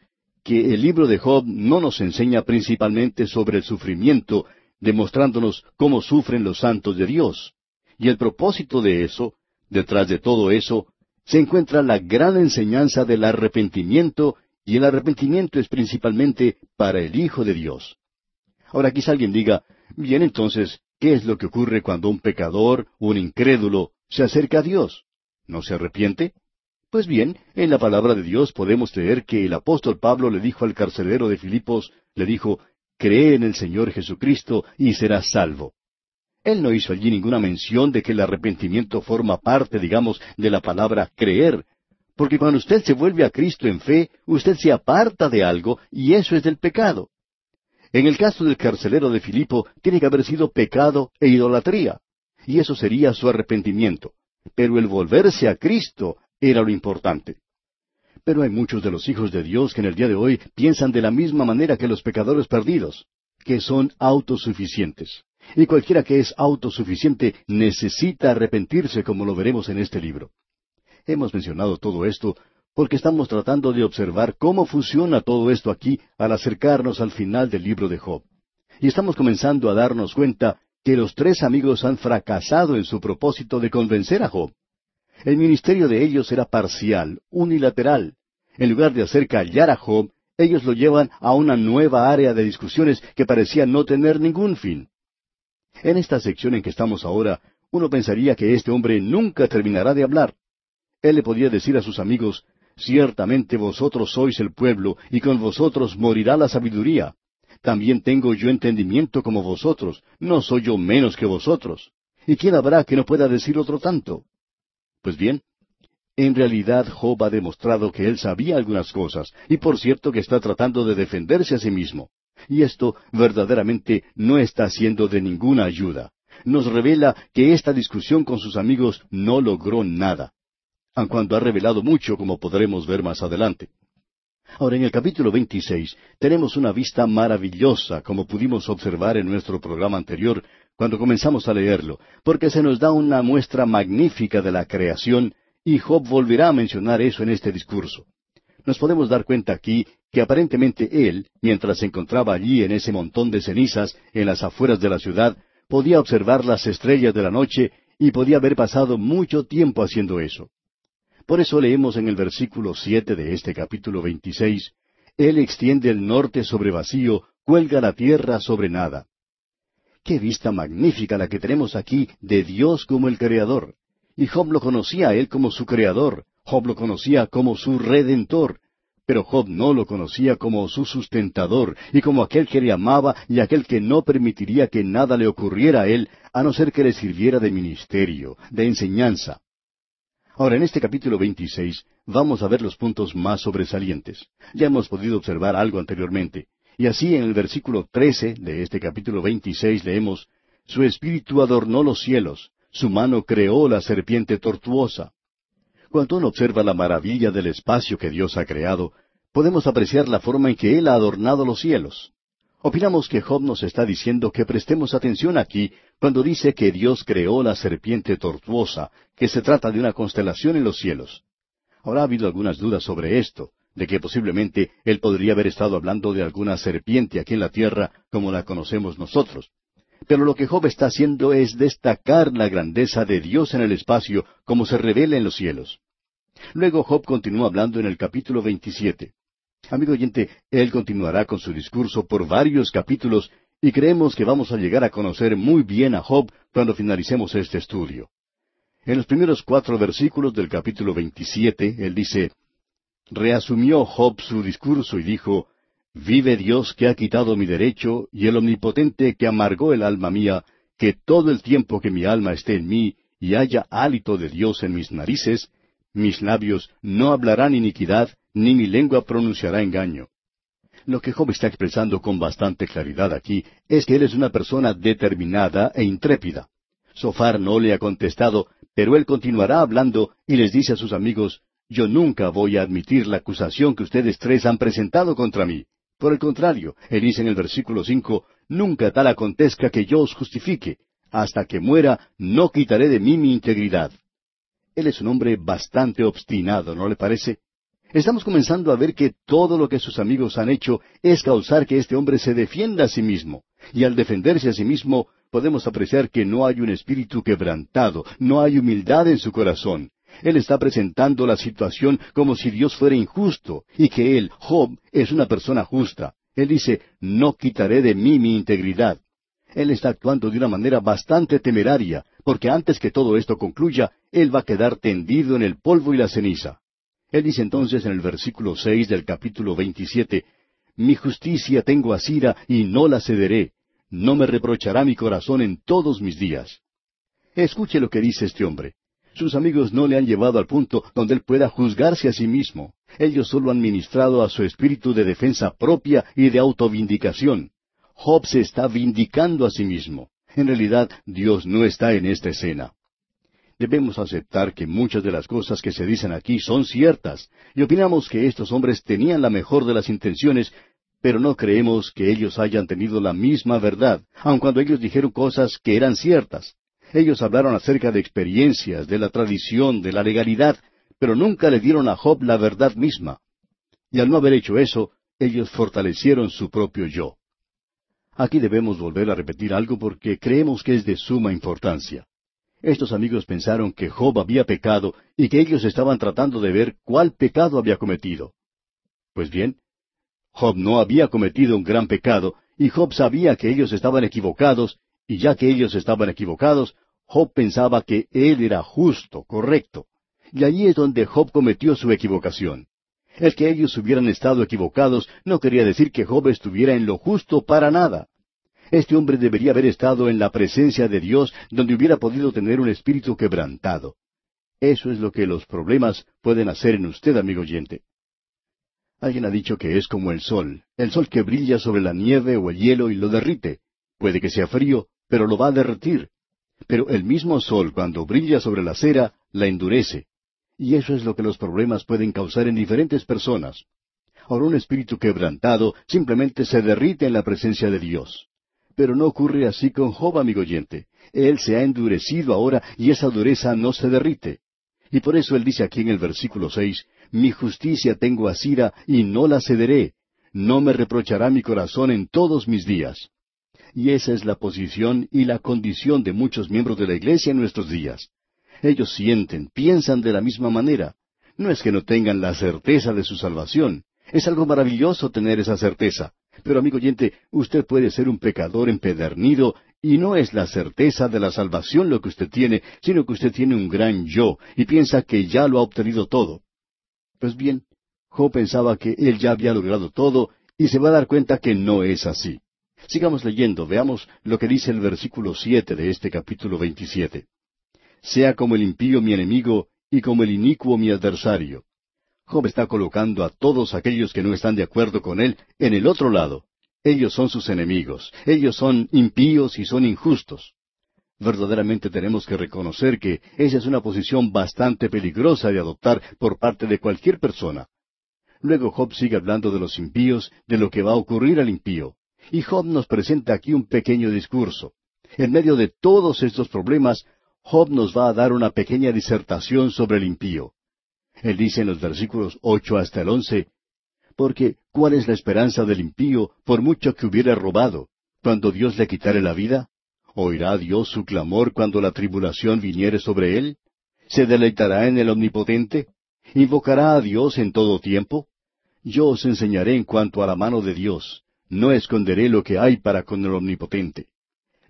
que el libro de Job no nos enseña principalmente sobre el sufrimiento, demostrándonos cómo sufren los santos de Dios. Y el propósito de eso, detrás de todo eso, se encuentra la gran enseñanza del arrepentimiento, y el arrepentimiento es principalmente para el Hijo de Dios. Ahora quizá alguien diga, bien entonces, ¿qué es lo que ocurre cuando un pecador, un incrédulo, se acerca a Dios? ¿No se arrepiente? Pues bien, en la palabra de Dios podemos leer que el apóstol Pablo le dijo al carcelero de Filipos, le dijo, Cree en el Señor Jesucristo y serás salvo. Él no hizo allí ninguna mención de que el arrepentimiento forma parte, digamos, de la palabra creer, porque cuando usted se vuelve a Cristo en fe, usted se aparta de algo y eso es del pecado. En el caso del carcelero de Filipo, tiene que haber sido pecado e idolatría, y eso sería su arrepentimiento. Pero el volverse a Cristo, era lo importante. Pero hay muchos de los hijos de Dios que en el día de hoy piensan de la misma manera que los pecadores perdidos, que son autosuficientes. Y cualquiera que es autosuficiente necesita arrepentirse como lo veremos en este libro. Hemos mencionado todo esto porque estamos tratando de observar cómo funciona todo esto aquí al acercarnos al final del libro de Job. Y estamos comenzando a darnos cuenta que los tres amigos han fracasado en su propósito de convencer a Job. El ministerio de ellos era parcial, unilateral. En lugar de hacer callar a Job, ellos lo llevan a una nueva área de discusiones que parecía no tener ningún fin. En esta sección en que estamos ahora, uno pensaría que este hombre nunca terminará de hablar. Él le podía decir a sus amigos, Ciertamente vosotros sois el pueblo, y con vosotros morirá la sabiduría. También tengo yo entendimiento como vosotros, no soy yo menos que vosotros. ¿Y quién habrá que no pueda decir otro tanto? Pues bien, en realidad Job ha demostrado que él sabía algunas cosas, y por cierto que está tratando de defenderse a sí mismo. Y esto verdaderamente no está siendo de ninguna ayuda. Nos revela que esta discusión con sus amigos no logró nada aun cuando ha revelado mucho, como podremos ver más adelante. Ahora, en el capítulo 26 tenemos una vista maravillosa, como pudimos observar en nuestro programa anterior, cuando comenzamos a leerlo, porque se nos da una muestra magnífica de la creación, y Job volverá a mencionar eso en este discurso. Nos podemos dar cuenta aquí que aparentemente él, mientras se encontraba allí en ese montón de cenizas en las afueras de la ciudad, podía observar las estrellas de la noche y podía haber pasado mucho tiempo haciendo eso. Por eso leemos en el versículo siete de este capítulo veintiséis, Él extiende el norte sobre vacío, cuelga la tierra sobre nada. Qué vista magnífica la que tenemos aquí de Dios como el Creador. Y Job lo conocía a Él como su Creador, Job lo conocía como su Redentor, pero Job no lo conocía como su sustentador y como aquel que le amaba y aquel que no permitiría que nada le ocurriera a él a no ser que le sirviera de ministerio, de enseñanza. Ahora, en este capítulo 26 vamos a ver los puntos más sobresalientes. Ya hemos podido observar algo anteriormente. Y así en el versículo 13 de este capítulo 26 leemos, Su espíritu adornó los cielos, su mano creó la serpiente tortuosa. Cuando uno observa la maravilla del espacio que Dios ha creado, podemos apreciar la forma en que Él ha adornado los cielos. Opinamos que Job nos está diciendo que prestemos atención aquí cuando dice que Dios creó la serpiente tortuosa, que se trata de una constelación en los cielos. Ahora ha habido algunas dudas sobre esto, de que posiblemente él podría haber estado hablando de alguna serpiente aquí en la tierra como la conocemos nosotros. Pero lo que Job está haciendo es destacar la grandeza de Dios en el espacio como se revela en los cielos. Luego Job continúa hablando en el capítulo 27. Amigo oyente, él continuará con su discurso por varios capítulos y creemos que vamos a llegar a conocer muy bien a Job cuando finalicemos este estudio. En los primeros cuatro versículos del capítulo 27, él dice, Reasumió Job su discurso y dijo, Vive Dios que ha quitado mi derecho y el omnipotente que amargó el alma mía, que todo el tiempo que mi alma esté en mí y haya hálito de Dios en mis narices, mis labios no hablarán iniquidad, ni mi lengua pronunciará engaño. Lo que Job está expresando con bastante claridad aquí es que él es una persona determinada e intrépida. Sofar no le ha contestado, pero él continuará hablando y les dice a sus amigos, yo nunca voy a admitir la acusación que ustedes tres han presentado contra mí. Por el contrario, él dice en el versículo cinco, nunca tal acontezca que yo os justifique. Hasta que muera, no quitaré de mí mi integridad. Él es un hombre bastante obstinado, ¿no le parece? Estamos comenzando a ver que todo lo que sus amigos han hecho es causar que este hombre se defienda a sí mismo. Y al defenderse a sí mismo, podemos apreciar que no hay un espíritu quebrantado, no hay humildad en su corazón. Él está presentando la situación como si Dios fuera injusto y que él, Job, es una persona justa. Él dice, no quitaré de mí mi integridad. Él está actuando de una manera bastante temeraria, porque antes que todo esto concluya, él va a quedar tendido en el polvo y la ceniza. Él dice entonces en el versículo seis del capítulo veintisiete, Mi justicia tengo asira y no la cederé, no me reprochará mi corazón en todos mis días. Escuche lo que dice este hombre. Sus amigos no le han llevado al punto donde él pueda juzgarse a sí mismo. Ellos solo han ministrado a su espíritu de defensa propia y de autovindicación. Job se está vindicando a sí mismo. En realidad, Dios no está en esta escena debemos aceptar que muchas de las cosas que se dicen aquí son ciertas, y opinamos que estos hombres tenían la mejor de las intenciones, pero no creemos que ellos hayan tenido la misma verdad, aun cuando ellos dijeron cosas que eran ciertas. Ellos hablaron acerca de experiencias, de la tradición, de la legalidad, pero nunca le dieron a Job la verdad misma. Y al no haber hecho eso, ellos fortalecieron su propio yo. Aquí debemos volver a repetir algo porque creemos que es de suma importancia. Estos amigos pensaron que Job había pecado y que ellos estaban tratando de ver cuál pecado había cometido. Pues bien, Job no había cometido un gran pecado y Job sabía que ellos estaban equivocados Y ya que ellos estaban equivocados, Job pensaba que él era justo, correcto. Y allí es donde Job cometió su equivocación. El que ellos hubieran estado equivocados no quería decir que Job estuviera en lo justo para nada. Este hombre debería haber estado en la presencia de Dios donde hubiera podido tener un espíritu quebrantado. Eso es lo que los problemas pueden hacer en usted, amigo oyente. Alguien ha dicho que es como el sol, el sol que brilla sobre la nieve o el hielo y lo derrite. Puede que sea frío, pero lo va a derretir. Pero el mismo sol, cuando brilla sobre la cera, la endurece. Y eso es lo que los problemas pueden causar en diferentes personas. Ahora un espíritu quebrantado simplemente se derrite en la presencia de Dios. Pero no ocurre así con Job, amigo oyente. Él se ha endurecido ahora y esa dureza no se derrite. Y por eso él dice aquí en el versículo seis, Mi justicia tengo asira y no la cederé. No me reprochará mi corazón en todos mis días. Y esa es la posición y la condición de muchos miembros de la Iglesia en nuestros días. Ellos sienten, piensan de la misma manera. No es que no tengan la certeza de su salvación. Es algo maravilloso tener esa certeza. Pero amigo oyente, usted puede ser un pecador empedernido y no es la certeza de la salvación lo que usted tiene, sino que usted tiene un gran yo y piensa que ya lo ha obtenido todo. Pues bien, Job pensaba que él ya había logrado todo y se va a dar cuenta que no es así. Sigamos leyendo, veamos lo que dice el versículo siete de este capítulo veintisiete. Sea como el impío mi enemigo y como el inicuo mi adversario. Job está colocando a todos aquellos que no están de acuerdo con él en el otro lado. Ellos son sus enemigos, ellos son impíos y son injustos. Verdaderamente tenemos que reconocer que esa es una posición bastante peligrosa de adoptar por parte de cualquier persona. Luego Job sigue hablando de los impíos, de lo que va a ocurrir al impío. Y Job nos presenta aquí un pequeño discurso. En medio de todos estos problemas, Job nos va a dar una pequeña disertación sobre el impío. Él dice en los versículos ocho hasta el once, Porque, ¿cuál es la esperanza del impío, por mucho que hubiera robado, cuando Dios le quitare la vida? ¿Oirá Dios su clamor cuando la tribulación viniere sobre él? ¿Se deleitará en el Omnipotente? ¿Invocará a Dios en todo tiempo? Yo os enseñaré en cuanto a la mano de Dios. No esconderé lo que hay para con el Omnipotente.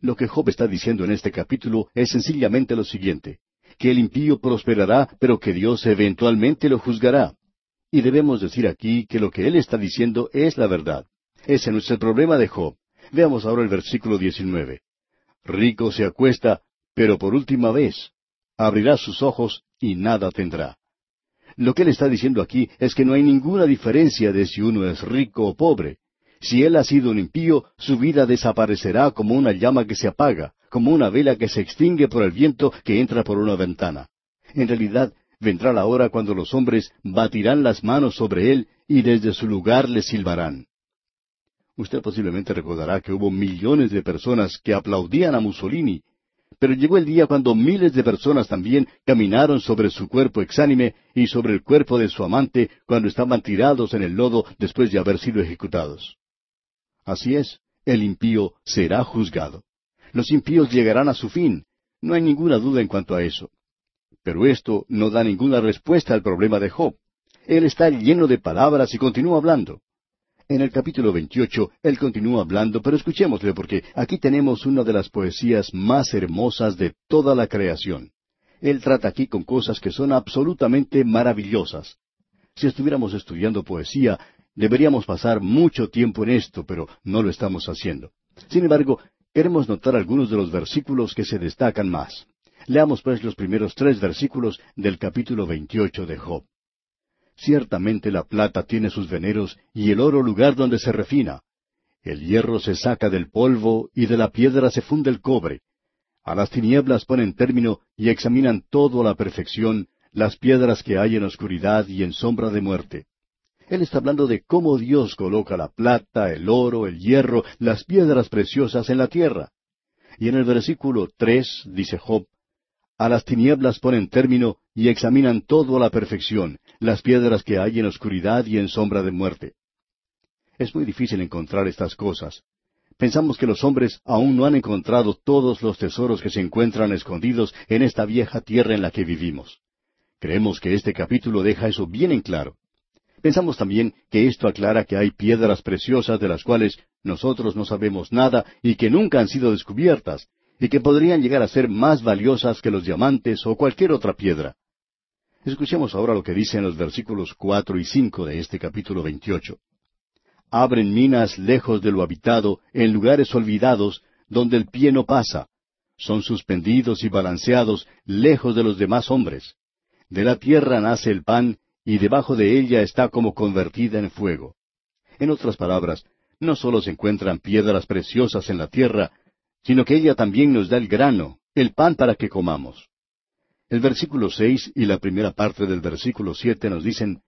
Lo que Job está diciendo en este capítulo es sencillamente lo siguiente, que el impío prosperará, pero que Dios eventualmente lo juzgará. Y debemos decir aquí que lo que él está diciendo es la verdad. Ese no es el problema de Job. Veamos ahora el versículo 19. Rico se acuesta, pero por última vez. Abrirá sus ojos y nada tendrá. Lo que él está diciendo aquí es que no hay ninguna diferencia de si uno es rico o pobre. Si él ha sido un impío, su vida desaparecerá como una llama que se apaga, como una vela que se extingue por el viento que entra por una ventana. En realidad, vendrá la hora cuando los hombres batirán las manos sobre él y desde su lugar le silbarán. Usted posiblemente recordará que hubo millones de personas que aplaudían a Mussolini, pero llegó el día cuando miles de personas también caminaron sobre su cuerpo exánime y sobre el cuerpo de su amante cuando estaban tirados en el lodo después de haber sido ejecutados. Así es, el impío será juzgado. Los impíos llegarán a su fin. No hay ninguna duda en cuanto a eso. Pero esto no da ninguna respuesta al problema de Job. Él está lleno de palabras y continúa hablando. En el capítulo 28 él continúa hablando, pero escuchémosle porque aquí tenemos una de las poesías más hermosas de toda la creación. Él trata aquí con cosas que son absolutamente maravillosas. Si estuviéramos estudiando poesía, Deberíamos pasar mucho tiempo en esto, pero no lo estamos haciendo. Sin embargo, queremos notar algunos de los versículos que se destacan más. Leamos pues los primeros tres versículos del capítulo 28 de Job. Ciertamente la plata tiene sus veneros y el oro lugar donde se refina. El hierro se saca del polvo y de la piedra se funde el cobre. A las tinieblas ponen término y examinan todo a la perfección, las piedras que hay en oscuridad y en sombra de muerte. Él está hablando de cómo Dios coloca la plata, el oro, el hierro, las piedras preciosas en la tierra. Y en el versículo tres dice Job, A las tinieblas ponen término y examinan todo a la perfección, las piedras que hay en oscuridad y en sombra de muerte. Es muy difícil encontrar estas cosas. Pensamos que los hombres aún no han encontrado todos los tesoros que se encuentran escondidos en esta vieja tierra en la que vivimos. Creemos que este capítulo deja eso bien en claro. Pensamos también que esto aclara que hay piedras preciosas de las cuales nosotros no sabemos nada y que nunca han sido descubiertas, y que podrían llegar a ser más valiosas que los diamantes o cualquier otra piedra. Escuchemos ahora lo que dicen los versículos cuatro y cinco de este capítulo veintiocho. Abren minas lejos de lo habitado, en lugares olvidados, donde el pie no pasa. Son suspendidos y balanceados lejos de los demás hombres. De la tierra nace el pan, y debajo de ella está como convertida en fuego. En otras palabras, no solo se encuentran piedras preciosas en la tierra, sino que ella también nos da el grano, el pan para que comamos. El versículo seis y la primera parte del versículo siete nos dicen,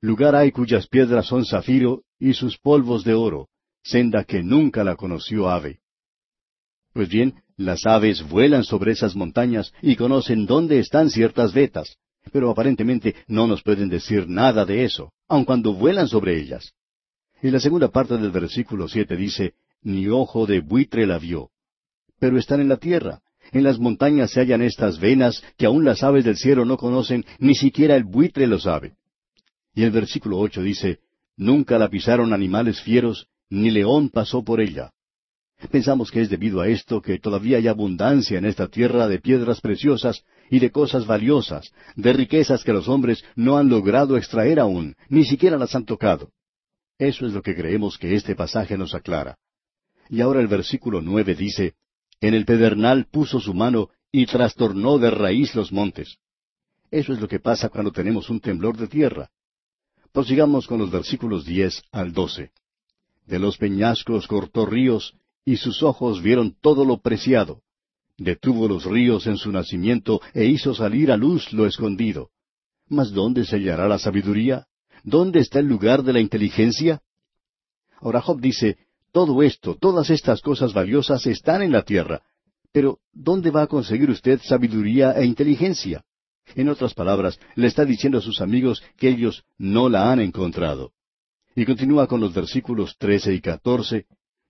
Lugar hay cuyas piedras son zafiro y sus polvos de oro, senda que nunca la conoció ave. Pues bien, las aves vuelan sobre esas montañas y conocen dónde están ciertas vetas, pero aparentemente no nos pueden decir nada de eso, aun cuando vuelan sobre ellas. Y la segunda parte del versículo siete dice, Ni ojo de buitre la vio pero están en la tierra. En las montañas se hallan estas venas que aun las aves del cielo no conocen, ni siquiera el buitre lo sabe. Y el versículo ocho dice, Nunca la pisaron animales fieros, ni león pasó por ella. Pensamos que es debido a esto que todavía hay abundancia en esta tierra de piedras preciosas y de cosas valiosas, de riquezas que los hombres no han logrado extraer aún, ni siquiera las han tocado. Eso es lo que creemos que este pasaje nos aclara. Y ahora el versículo nueve dice, en el pedernal puso su mano y trastornó de raíz los montes. Eso es lo que pasa cuando tenemos un temblor de tierra. Prosigamos con los versículos diez al doce. De los peñascos cortó ríos, y sus ojos vieron todo lo preciado. Detuvo los ríos en su nacimiento, e hizo salir a luz lo escondido. Mas ¿dónde se hallará la sabiduría? ¿Dónde está el lugar de la inteligencia? Ahora Job dice, todo esto, todas estas cosas valiosas están en la tierra. Pero, ¿dónde va a conseguir usted sabiduría e inteligencia? En otras palabras, le está diciendo a sus amigos que ellos no la han encontrado. Y continúa con los versículos trece y catorce.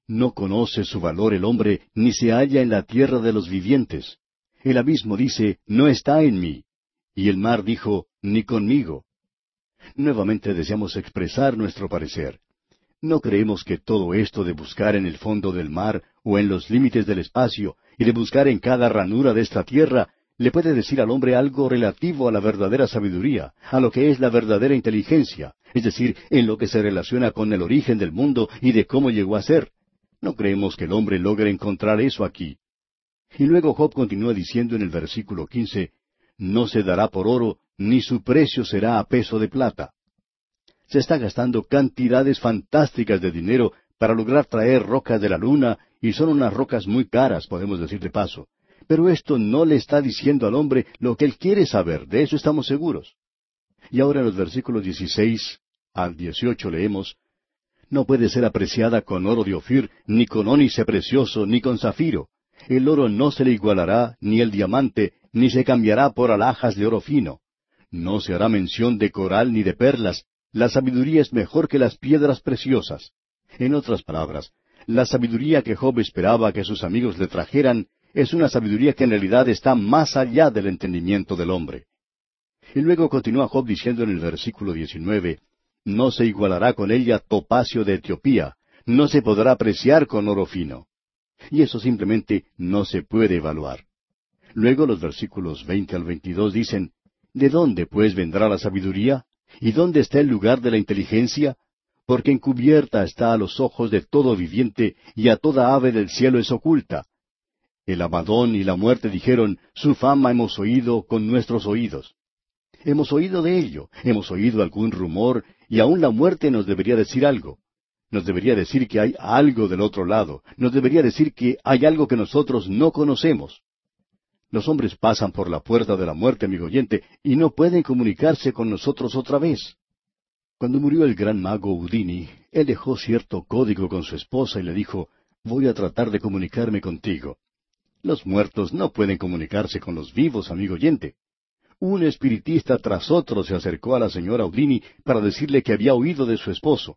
No conoce su valor el hombre, ni se halla en la tierra de los vivientes. El abismo dice, no está en mí. Y el mar dijo, ni conmigo. Nuevamente deseamos expresar nuestro parecer. No creemos que todo esto de buscar en el fondo del mar o en los límites del espacio y de buscar en cada ranura de esta tierra le puede decir al hombre algo relativo a la verdadera sabiduría, a lo que es la verdadera inteligencia, es decir, en lo que se relaciona con el origen del mundo y de cómo llegó a ser. No creemos que el hombre logre encontrar eso aquí. Y luego Job continúa diciendo en el versículo quince, No se dará por oro, ni su precio será a peso de plata se está gastando cantidades fantásticas de dinero para lograr traer rocas de la luna, y son unas rocas muy caras, podemos decir de paso. Pero esto no le está diciendo al hombre lo que él quiere saber, de eso estamos seguros. Y ahora en los versículos 16 al 18 leemos, No puede ser apreciada con oro de Ofir, ni con ónice precioso, ni con zafiro. El oro no se le igualará, ni el diamante, ni se cambiará por alhajas de oro fino. No se hará mención de coral ni de perlas, la sabiduría es mejor que las piedras preciosas. En otras palabras, la sabiduría que Job esperaba que sus amigos le trajeran es una sabiduría que en realidad está más allá del entendimiento del hombre. Y luego continúa Job diciendo en el versículo 19, No se igualará con ella topacio de Etiopía, no se podrá apreciar con oro fino. Y eso simplemente no se puede evaluar. Luego los versículos 20 al 22 dicen, ¿De dónde pues vendrá la sabiduría? ¿Y dónde está el lugar de la inteligencia? Porque encubierta está a los ojos de todo viviente, y a toda ave del cielo es oculta. El Amadón y la muerte dijeron, Su fama hemos oído con nuestros oídos. Hemos oído de ello, hemos oído algún rumor, y aún la muerte nos debería decir algo. Nos debería decir que hay algo del otro lado, nos debería decir que hay algo que nosotros no conocemos. Los hombres pasan por la puerta de la muerte, amigo oyente, y no pueden comunicarse con nosotros otra vez. Cuando murió el gran mago Houdini, él dejó cierto código con su esposa y le dijo, voy a tratar de comunicarme contigo. Los muertos no pueden comunicarse con los vivos, amigo oyente. Un espiritista tras otro se acercó a la señora Houdini para decirle que había oído de su esposo.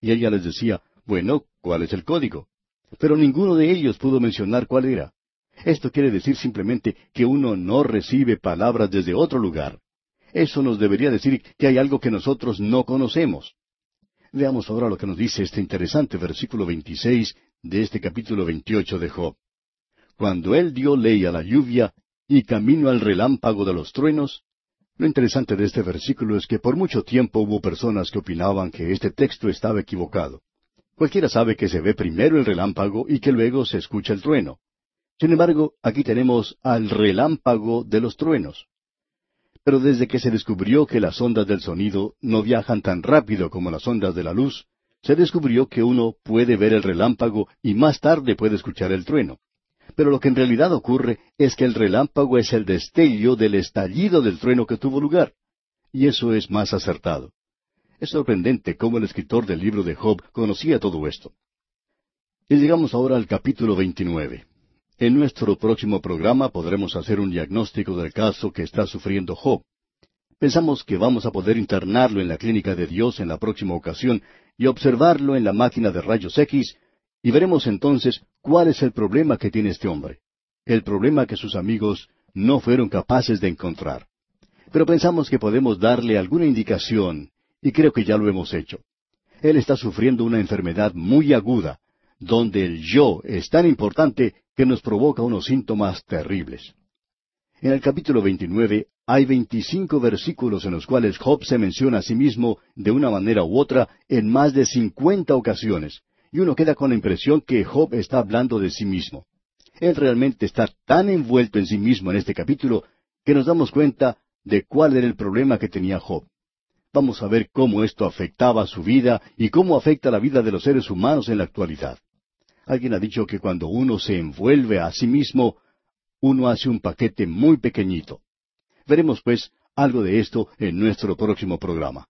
Y ella les decía, bueno, ¿cuál es el código? Pero ninguno de ellos pudo mencionar cuál era. Esto quiere decir simplemente que uno no recibe palabras desde otro lugar. Eso nos debería decir que hay algo que nosotros no conocemos. Veamos ahora lo que nos dice este interesante versículo 26 de este capítulo 28 de Job. Cuando él dio ley a la lluvia y camino al relámpago de los truenos, lo interesante de este versículo es que por mucho tiempo hubo personas que opinaban que este texto estaba equivocado. Cualquiera sabe que se ve primero el relámpago y que luego se escucha el trueno. Sin embargo, aquí tenemos al relámpago de los truenos. Pero desde que se descubrió que las ondas del sonido no viajan tan rápido como las ondas de la luz, se descubrió que uno puede ver el relámpago y más tarde puede escuchar el trueno. Pero lo que en realidad ocurre es que el relámpago es el destello del estallido del trueno que tuvo lugar. Y eso es más acertado. Es sorprendente cómo el escritor del libro de Job conocía todo esto. Y llegamos ahora al capítulo 29. En nuestro próximo programa podremos hacer un diagnóstico del caso que está sufriendo Job. Pensamos que vamos a poder internarlo en la clínica de Dios en la próxima ocasión y observarlo en la máquina de rayos X y veremos entonces cuál es el problema que tiene este hombre. El problema que sus amigos no fueron capaces de encontrar. Pero pensamos que podemos darle alguna indicación y creo que ya lo hemos hecho. Él está sufriendo una enfermedad muy aguda, donde el yo es tan importante que nos provoca unos síntomas terribles. En el capítulo 29 hay veinticinco versículos en los cuales Job se menciona a sí mismo de una manera u otra en más de cincuenta ocasiones, y uno queda con la impresión que Job está hablando de sí mismo. Él realmente está tan envuelto en sí mismo en este capítulo que nos damos cuenta de cuál era el problema que tenía Job. Vamos a ver cómo esto afectaba su vida y cómo afecta la vida de los seres humanos en la actualidad. Alguien ha dicho que cuando uno se envuelve a sí mismo, uno hace un paquete muy pequeñito. Veremos, pues, algo de esto en nuestro próximo programa.